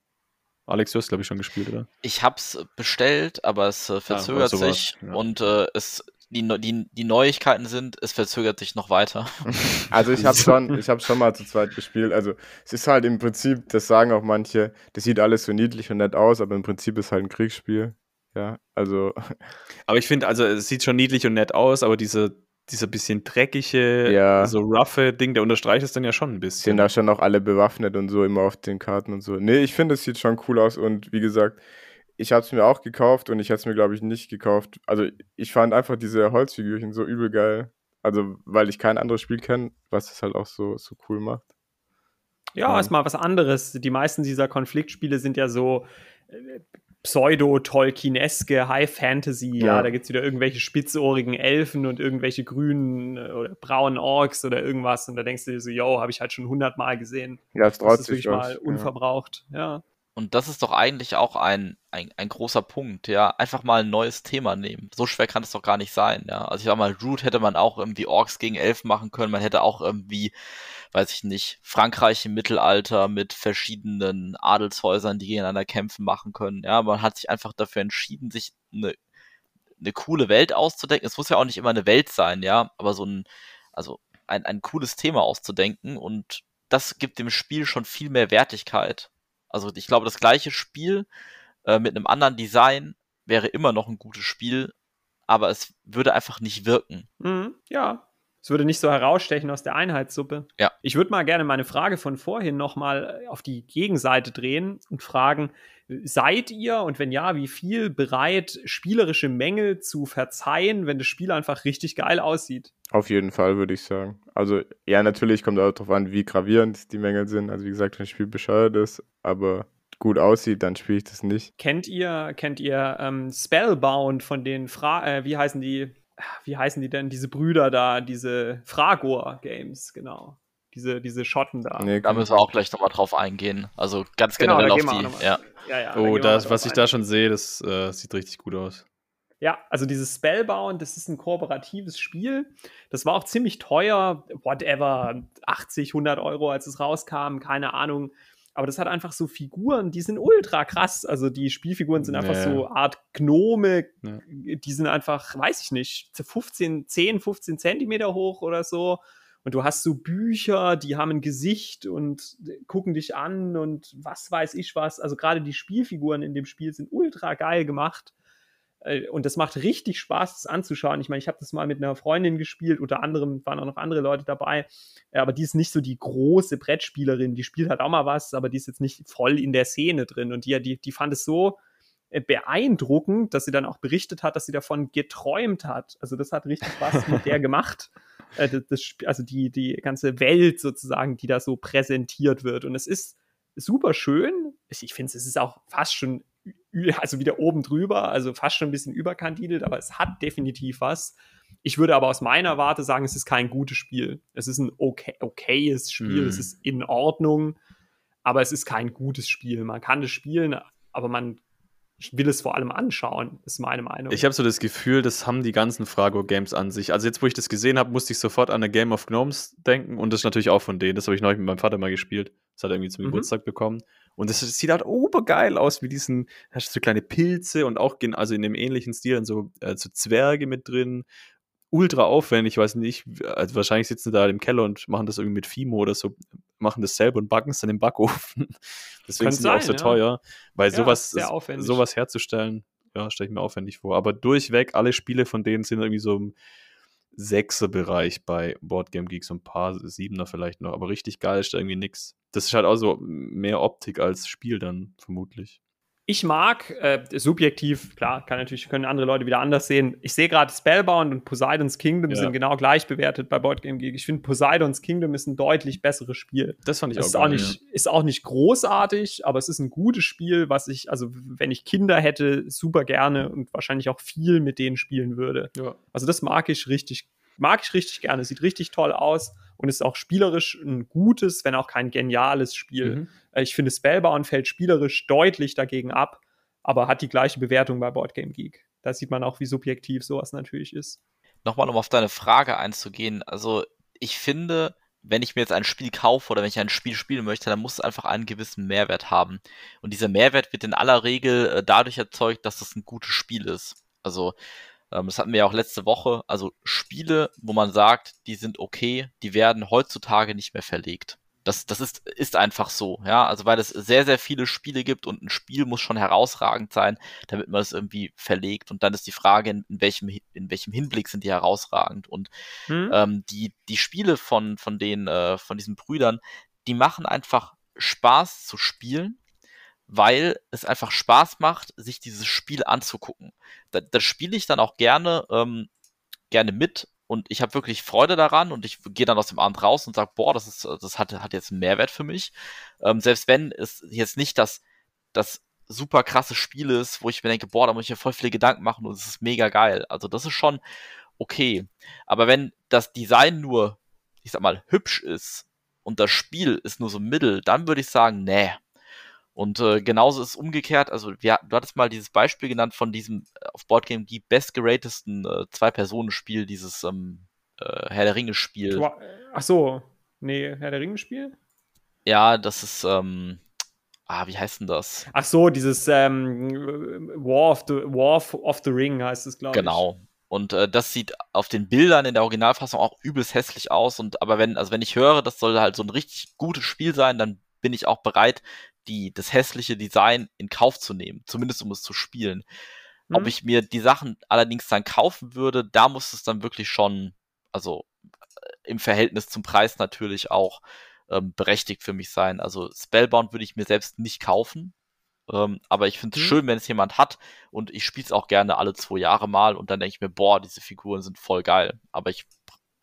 Alex, du hast, glaube ich, schon gespielt, oder? Ich habe es bestellt, aber es äh, verzögert sowas, sich ja. und äh, es, die, die, die Neuigkeiten sind, es verzögert sich noch weiter. <laughs> Also ich habe schon, ich habe schon mal zu zweit gespielt. Also es ist halt im Prinzip, das sagen auch manche, das sieht alles so niedlich und nett aus, aber im Prinzip ist halt ein Kriegsspiel. Ja, also <laughs> Aber ich finde, also es sieht schon niedlich und nett aus, aber diese, dieser bisschen dreckige, Ja. so roughe Ding, der unterstreicht es dann ja schon ein sind bisschen. da schon auch alle bewaffnet und so immer auf den Karten und so. Nee, ich finde, es sieht schon cool aus und wie gesagt, ich habe es mir auch gekauft und ich hätte es mir, glaube ich, nicht gekauft. Also ich fand einfach diese Holzfigürchen so übel geil. Also, weil ich kein anderes Spiel kenne, was es halt auch so, so cool macht. Ja, Ja. ist mal was anderes. Die meisten dieser Konfliktspiele sind ja so äh, pseudo-Tolkieneske High Fantasy. Ja, Ja. da gibt es wieder irgendwelche spitzohrigen Elfen und irgendwelche grünen äh, oder braunen Orks oder irgendwas. Und da denkst du dir so, yo, habe ich halt schon hundertmal gesehen. Ja, es Das traut ist sich wirklich was. mal unverbraucht. Ja. Und das ist doch eigentlich auch ein, ein, ein großer Punkt, ja. Einfach mal ein neues Thema nehmen. So schwer kann es doch gar nicht sein, ja. Also ich sag mal, Root hätte man auch irgendwie Orks gegen Elfen machen können. Man hätte auch irgendwie, weiß ich nicht, Frankreich im Mittelalter mit verschiedenen Adelshäusern, die gegeneinander kämpfen, machen können. Ja, man hat sich einfach dafür entschieden, sich eine, eine coole Welt auszudenken. Es muss ja auch nicht immer eine Welt sein, ja, aber so ein, also ein, ein cooles Thema auszudenken und das gibt dem Spiel schon viel mehr Wertigkeit. Also ich glaube, das gleiche Spiel äh, mit einem anderen Design wäre immer noch ein gutes Spiel, aber es würde einfach nicht wirken. Mhm, ja. Es würde nicht so herausstechen aus der Einheitssuppe. Ja. Ich würde mal gerne meine Frage von vorhin nochmal auf die Gegenseite drehen und fragen, seid ihr und wenn ja, wie viel bereit, spielerische Mängel zu verzeihen, wenn das Spiel einfach richtig geil aussieht? Auf jeden Fall, würde ich sagen. Also, ja, natürlich kommt auch darauf an, wie gravierend die Mängel sind. Also, wie gesagt, wenn ein Spiel bescheuert ist, aber gut aussieht, dann spiele ich das nicht. Kennt ihr, kennt ihr ähm, Spellbound von den Fra äh, wie heißen die, wie heißen die denn, diese Brüder da, diese Fragor-Games, genau. Diese, diese Schotten da. Nee, Da müssen wir auch gleich nochmal drauf eingehen. Also ganz Genau, generell auf die. Ja. Ja, ja, Oh, das, was ich da schon sehe, das äh, sieht richtig gut aus. Ja, also dieses Spellbound, das ist ein kooperatives Spiel. Das war auch ziemlich teuer, whatever, 80, 100 Euro, als es rauskam, keine Ahnung. Aber das hat einfach so Figuren, die sind ultra krass. Also die Spielfiguren sind einfach Nee. so Art Gnome, Ja. die sind einfach, weiß ich nicht, 15, 10, 15 Zentimeter hoch oder so. Und du hast so Bücher, die haben ein Gesicht und gucken dich an und was weiß ich was. Also gerade die Spielfiguren in dem Spiel sind ultra geil gemacht. Äh, Und das macht richtig Spaß, das anzuschauen. Ich meine, ich habe das mal mit einer Freundin gespielt, unter anderem waren auch noch andere Leute dabei. Aber die ist nicht so die große Brettspielerin. Die spielt halt auch mal was, aber die ist jetzt nicht voll in der Szene drin. Und die, die, die fand es so äh, beeindruckend, dass sie dann auch berichtet hat, dass sie davon geträumt hat. Also das hat richtig was <laughs> mit der gemacht. Äh, das, das, also die, die ganze Welt sozusagen, die da so präsentiert wird. Und es ist super schön. Ich, finde, es ist auch fast schon, also wieder oben drüber, also fast schon ein bisschen überkandidelt, aber es hat definitiv was. Ich würde aber aus meiner Warte sagen, es ist kein gutes Spiel. Es ist ein okay, okayes Spiel, Hm. es ist in Ordnung, aber es ist kein gutes Spiel. Man kann es spielen, aber man will es vor allem anschauen, ist meine Meinung. Ich habe so das Gefühl, das haben die ganzen Frago-Games an sich. Also jetzt, wo ich das gesehen habe, musste ich sofort an eine Game of Gnomes denken und das ist natürlich auch von denen. Das habe ich neulich mit meinem Vater mal gespielt. Das hat er irgendwie zum Mhm. Geburtstag bekommen. Und das, sieht halt obergeil aus, wie diesen, hast du so kleine Pilze und auch gen- also in dem ähnlichen Stil dann so, äh, so Zwerge mit drin. Ultra aufwendig, ich weiß nicht, also wahrscheinlich sitzen sie da im Keller und machen das irgendwie mit Fimo oder so, machen das selber und backen es dann im Backofen. <laughs> Deswegen sind die auch so ja. teuer, weil Ja, sowas, sowas herzustellen, ja, stelle ich mir aufwendig vor. Aber durchweg, alle Spiele von denen sind irgendwie so im Sechser-Bereich bei Boardgame Geek, so ein paar Siebener vielleicht noch, aber richtig geil ist da irgendwie nix. Das ist halt auch so mehr Optik als Spiel dann, vermutlich. Ich mag, äh, subjektiv, klar, kann natürlich, können andere Leute wieder anders sehen. Ich sehe gerade Spellbound und Poseidon's Kingdom Ja. sind genau gleich bewertet bei Board Game Geek. Ich finde, Poseidon's Kingdom ist ein deutlich besseres Spiel. Das fand ich ist auch auch, geil, nicht, ist auch nicht großartig, aber es ist ein gutes Spiel, was ich, also wenn ich Kinder hätte, super gerne und wahrscheinlich auch viel mit denen spielen würde. Ja. Also das mag ich richtig, mag ich richtig gerne. Sieht richtig toll aus und ist auch spielerisch ein gutes, wenn auch kein geniales Spiel. Mhm. Äh, Ich finde, Spellbound fällt spielerisch deutlich dagegen ab, aber hat die gleiche Bewertung bei Board Game Geek. da sieht man auch, wie subjektiv sowas natürlich ist. Nochmal, um auf deine Frage einzugehen. Also, ich finde, wenn ich mir jetzt ein Spiel kaufe oder wenn ich ein Spiel spielen möchte, dann muss es einfach einen gewissen Mehrwert haben. Und dieser Mehrwert wird in aller Regel äh, dadurch erzeugt, dass es ein gutes Spiel ist. Also, ähm, das hatten wir ja auch letzte Woche. Also, Spiele, wo man sagt, die sind okay, die werden heutzutage nicht mehr verlegt. Das, das ist, ist einfach so, ja. Also weil es sehr, sehr viele Spiele gibt und ein Spiel muss schon herausragend sein, damit man es irgendwie verlegt. Und dann ist die Frage, in, in welchem, in welchem Hinblick sind die herausragend. Und hm. ähm, die, die Spiele von, von den, äh, von diesen Brüdern, die machen einfach Spaß zu spielen, weil es einfach Spaß macht, sich dieses Spiel anzugucken. Da, das spiele ich dann auch gerne, ähm, gerne mit und ich habe wirklich Freude daran und ich gehe dann aus dem Abend raus und sage, boah, das ist, das hat, hat jetzt einen Mehrwert für mich. Ähm, selbst wenn es jetzt nicht das, das super krasse Spiel ist, wo ich mir denke, boah, da muss ich mir voll viele Gedanken machen und es ist mega geil. Also das ist schon okay. Aber wenn das Design nur, ich sag mal, hübsch ist und das Spiel ist nur so mittel, dann würde ich sagen, nee, und äh, genauso ist es umgekehrt. Also, wir, du hattest mal dieses Beispiel genannt von diesem äh, auf Boardgame Geek bestgeratesten äh, Zwei-Personen-Spiel, dieses ähm, äh, Herr der Ringe-Spiel. Ach so, nee, Herr der Ringe-Spiel? Ja, das ist, ähm, ah, wie heißt denn das? Ach so, dieses ähm, War, of the, War of the Ring heißt es, glaube ich. Genau. Und äh, das sieht auf den Bildern in der Originalfassung auch übelst hässlich aus. Und aber wenn, also wenn ich höre, das soll halt so ein richtig gutes Spiel sein, dann bin ich auch bereit, die, das hässliche Design in Kauf zu nehmen, zumindest um es zu spielen. Mhm. Ob ich mir die Sachen allerdings dann kaufen würde, da muss es dann wirklich schon, also äh, im Verhältnis zum Preis natürlich auch ähm, berechtigt für mich sein. Also Spellbound würde ich mir selbst nicht kaufen. Ähm, aber ich finde es mhm. schön, wenn es jemand hat und ich spiele es auch gerne alle zwei Jahre mal und dann denke ich mir, boah, diese Figuren sind voll geil. Aber ich,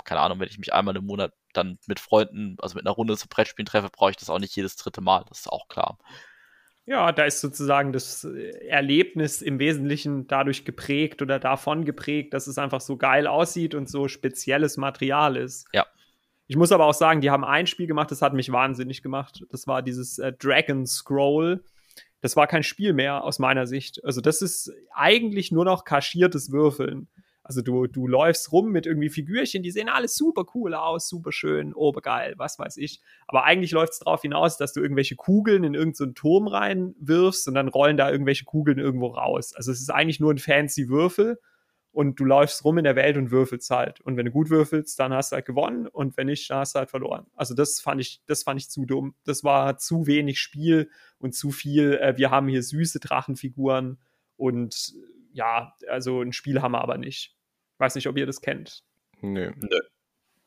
keine Ahnung, wenn ich mich einmal im Monat dann mit Freunden, also mit einer Runde zu Brettspielen treffe, brauche ich das auch nicht jedes dritte Mal. Das ist auch klar. Ja, da ist sozusagen das äh, Erlebnis im Wesentlichen dadurch geprägt oder davon geprägt, dass es einfach so geil aussieht und so spezielles Material ist. Ja. Ich muss aber auch sagen, die haben ein Spiel gemacht, das hat mich wahnsinnig gemacht. Das war dieses äh, Dragon Scroll. Das war kein Spiel mehr aus meiner Sicht. Also das ist eigentlich nur noch kaschiertes Würfeln. Also du, du läufst rum mit irgendwie Figürchen, die sehen alles super cool aus, super schön, obergeil, was weiß ich. Aber eigentlich läuft es darauf hinaus, dass du irgendwelche Kugeln in irgendeinen so Turm reinwirfst und dann rollen da irgendwelche Kugeln irgendwo raus. Also es ist eigentlich nur ein fancy Würfel und du läufst rum in der Welt und würfelst halt. Und wenn du gut würfelst, dann hast du halt gewonnen und wenn nicht, dann hast du halt verloren. Also das fand ich, das fand ich zu dumm. Das war zu wenig Spiel und zu viel, äh, wir haben hier süße Drachenfiguren und ja, also ein Spiel haben wir aber nicht. Weiß nicht, ob ihr das kennt. Nö. Nö.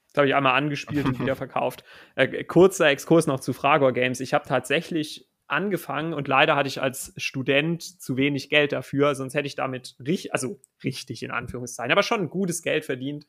Das habe ich einmal angespielt und wieder <laughs> verkauft. Äh, kurzer Exkurs noch zu Fragor Games. Ich habe tatsächlich angefangen und leider hatte ich als Student zu wenig Geld dafür, sonst hätte ich damit richtig, also richtig in Anführungszeichen, aber schon gutes Geld verdient,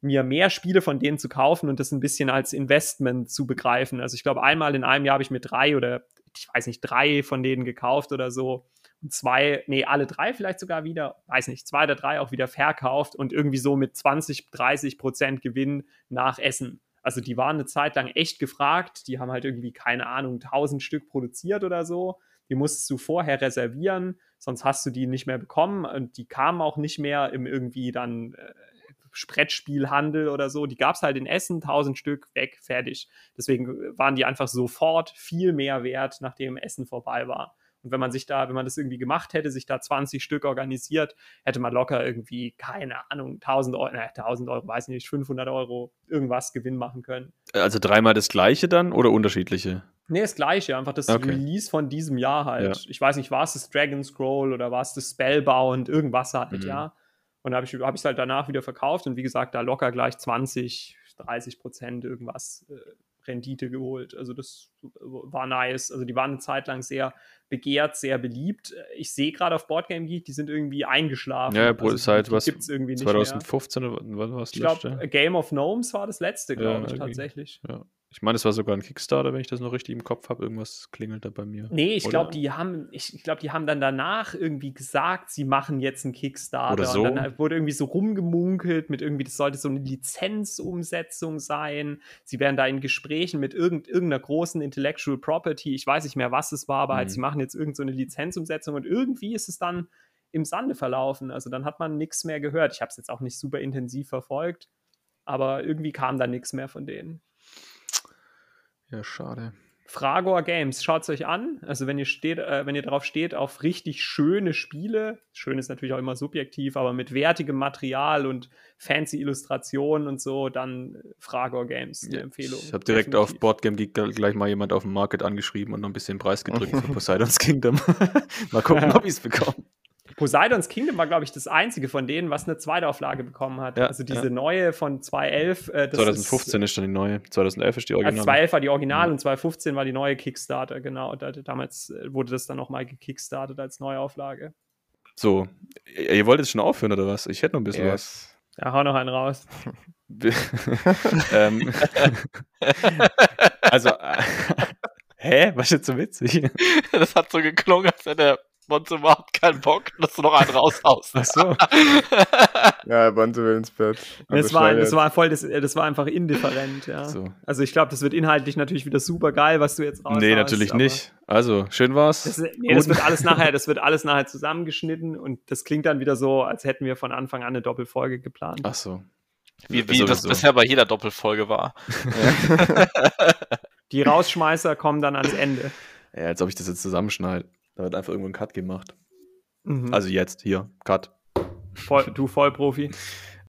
mir mehr Spiele von denen zu kaufen und das ein bisschen als Investment zu begreifen. Also ich glaube, einmal in einem Jahr habe ich mir drei oder ich weiß nicht, drei von denen gekauft oder so zwei, nee, alle drei vielleicht sogar wieder, weiß nicht, zwei oder drei auch wieder verkauft und irgendwie so mit 20, 30 Prozent Gewinn nach Essen. Also die waren eine Zeit lang echt gefragt. Die haben halt irgendwie, keine Ahnung, 1000 Stück produziert oder so. Die musstest du vorher reservieren, sonst hast du die nicht mehr bekommen. Und die kamen auch nicht mehr im irgendwie dann äh, Sprettspielhandel oder so. Die gab es halt in Essen, 1000 Stück, weg, fertig. Deswegen waren die einfach sofort viel mehr wert, nachdem Essen vorbei war. Und wenn man sich da, wenn man das irgendwie gemacht hätte, sich da 20 Stück organisiert, hätte man locker irgendwie, keine Ahnung, 1000 Euro, ne, 1000 Euro, weiß nicht, 500 Euro irgendwas Gewinn machen können. Also dreimal das gleiche dann oder unterschiedliche? Nee, das gleiche, einfach das okay. Release von diesem Jahr halt. Ja. Ich weiß nicht, war es das Dragon Scroll oder war es das Spellbound, irgendwas halt, mhm. ja. Und da habe ich es hab halt danach wieder verkauft und wie gesagt, da locker gleich 20, 30 Prozent irgendwas äh, Rendite geholt. Also das war nice. Also die waren eine Zeit lang sehr begehrt, sehr beliebt. Ich sehe gerade auf Boardgame Geek, die sind irgendwie eingeschlafen. Ja, also seit die, was? Gibt's irgendwie 2015 oder wann war es? Ich glaube, Game of Gnomes war das letzte, glaube ja, ich, tatsächlich. Ja. Ich meine, es war sogar ein Kickstarter, wenn ich das noch richtig im Kopf habe. Irgendwas klingelt da bei mir. Nee, ich glaube, die haben, ich, ich glaube, die haben dann danach irgendwie gesagt, sie machen jetzt einen Kickstarter. Oder so. Und dann wurde irgendwie so rumgemunkelt mit irgendwie, das sollte so eine Lizenzumsetzung sein. Sie wären da in Gesprächen mit irgend, irgendeiner großen Intellectual Property. Ich weiß nicht mehr, was es war, aber halt, mhm. halt, sie machen jetzt irgendeine so Lizenzumsetzung und irgendwie ist es dann im Sande verlaufen. Also dann hat man nichts mehr gehört. Ich habe es jetzt auch nicht super intensiv verfolgt, aber irgendwie kam da nichts mehr von denen. Ja, schade. Fragor Games, schaut es euch an. Also wenn ihr steht, äh, wenn ihr darauf steht, auf richtig schöne Spiele, schön ist natürlich auch immer subjektiv, aber mit wertigem Material und fancy Illustrationen und so, dann äh, Fragor Games, eine Ja, Empfehlung. Ich habe direkt Definitiv. auf Boardgame Geek gleich mal jemand auf dem Market angeschrieben und noch ein bisschen Preis gedrückt für <laughs> Poseidon's Kingdom. <laughs> mal gucken, ob ich es bekomme. Poseidon's Kingdom war, glaube ich, das einzige von denen, was eine Zweitauflage bekommen hat. Ja, also diese ja. neue von 2011. Äh, das 2015 ist, dann die neue. 2011 ist die Ist, also Original. 2011 war die Original Ja. und 2015 war die neue Kickstarter, genau. Da, damals äh, wurde das dann nochmal gekickstartet als Neuauflage. So, ihr ihr wollt jetzt schon aufhören oder was? Ich hätte noch ein bisschen Yes. Ja, hau noch einen raus. was. <laughs> ähm, <laughs> also, äh, <laughs> hä? Was ist jetzt so witzig? Das hat so geklungen, als hätte der Monte überhaupt keinen Bock, dass du noch einen raushaust. Ach so. <laughs> Ja, Bonte will ins Bett. Also das, war, das war voll, das, das war einfach indifferent, ja. so. Also ich glaube, das wird inhaltlich natürlich wieder super geil, was du jetzt raushaust. Nee, natürlich nicht. Also, schön war's. Das, nee, das wird alles <laughs> nachher, das wird alles nachher zusammengeschnitten und das klingt dann wieder so, als hätten wir von Anfang an eine Doppelfolge geplant. Ach so. Wie, wie das bisher bei jeder Doppelfolge war. <laughs> Die Rausschmeißer kommen dann ans Ende. Ja, als ob ich das jetzt zusammenschneide. Da wird einfach irgendwo ein Cut gemacht. Mhm. Also jetzt, hier, Cut. Voll, <laughs> du Vollprofi.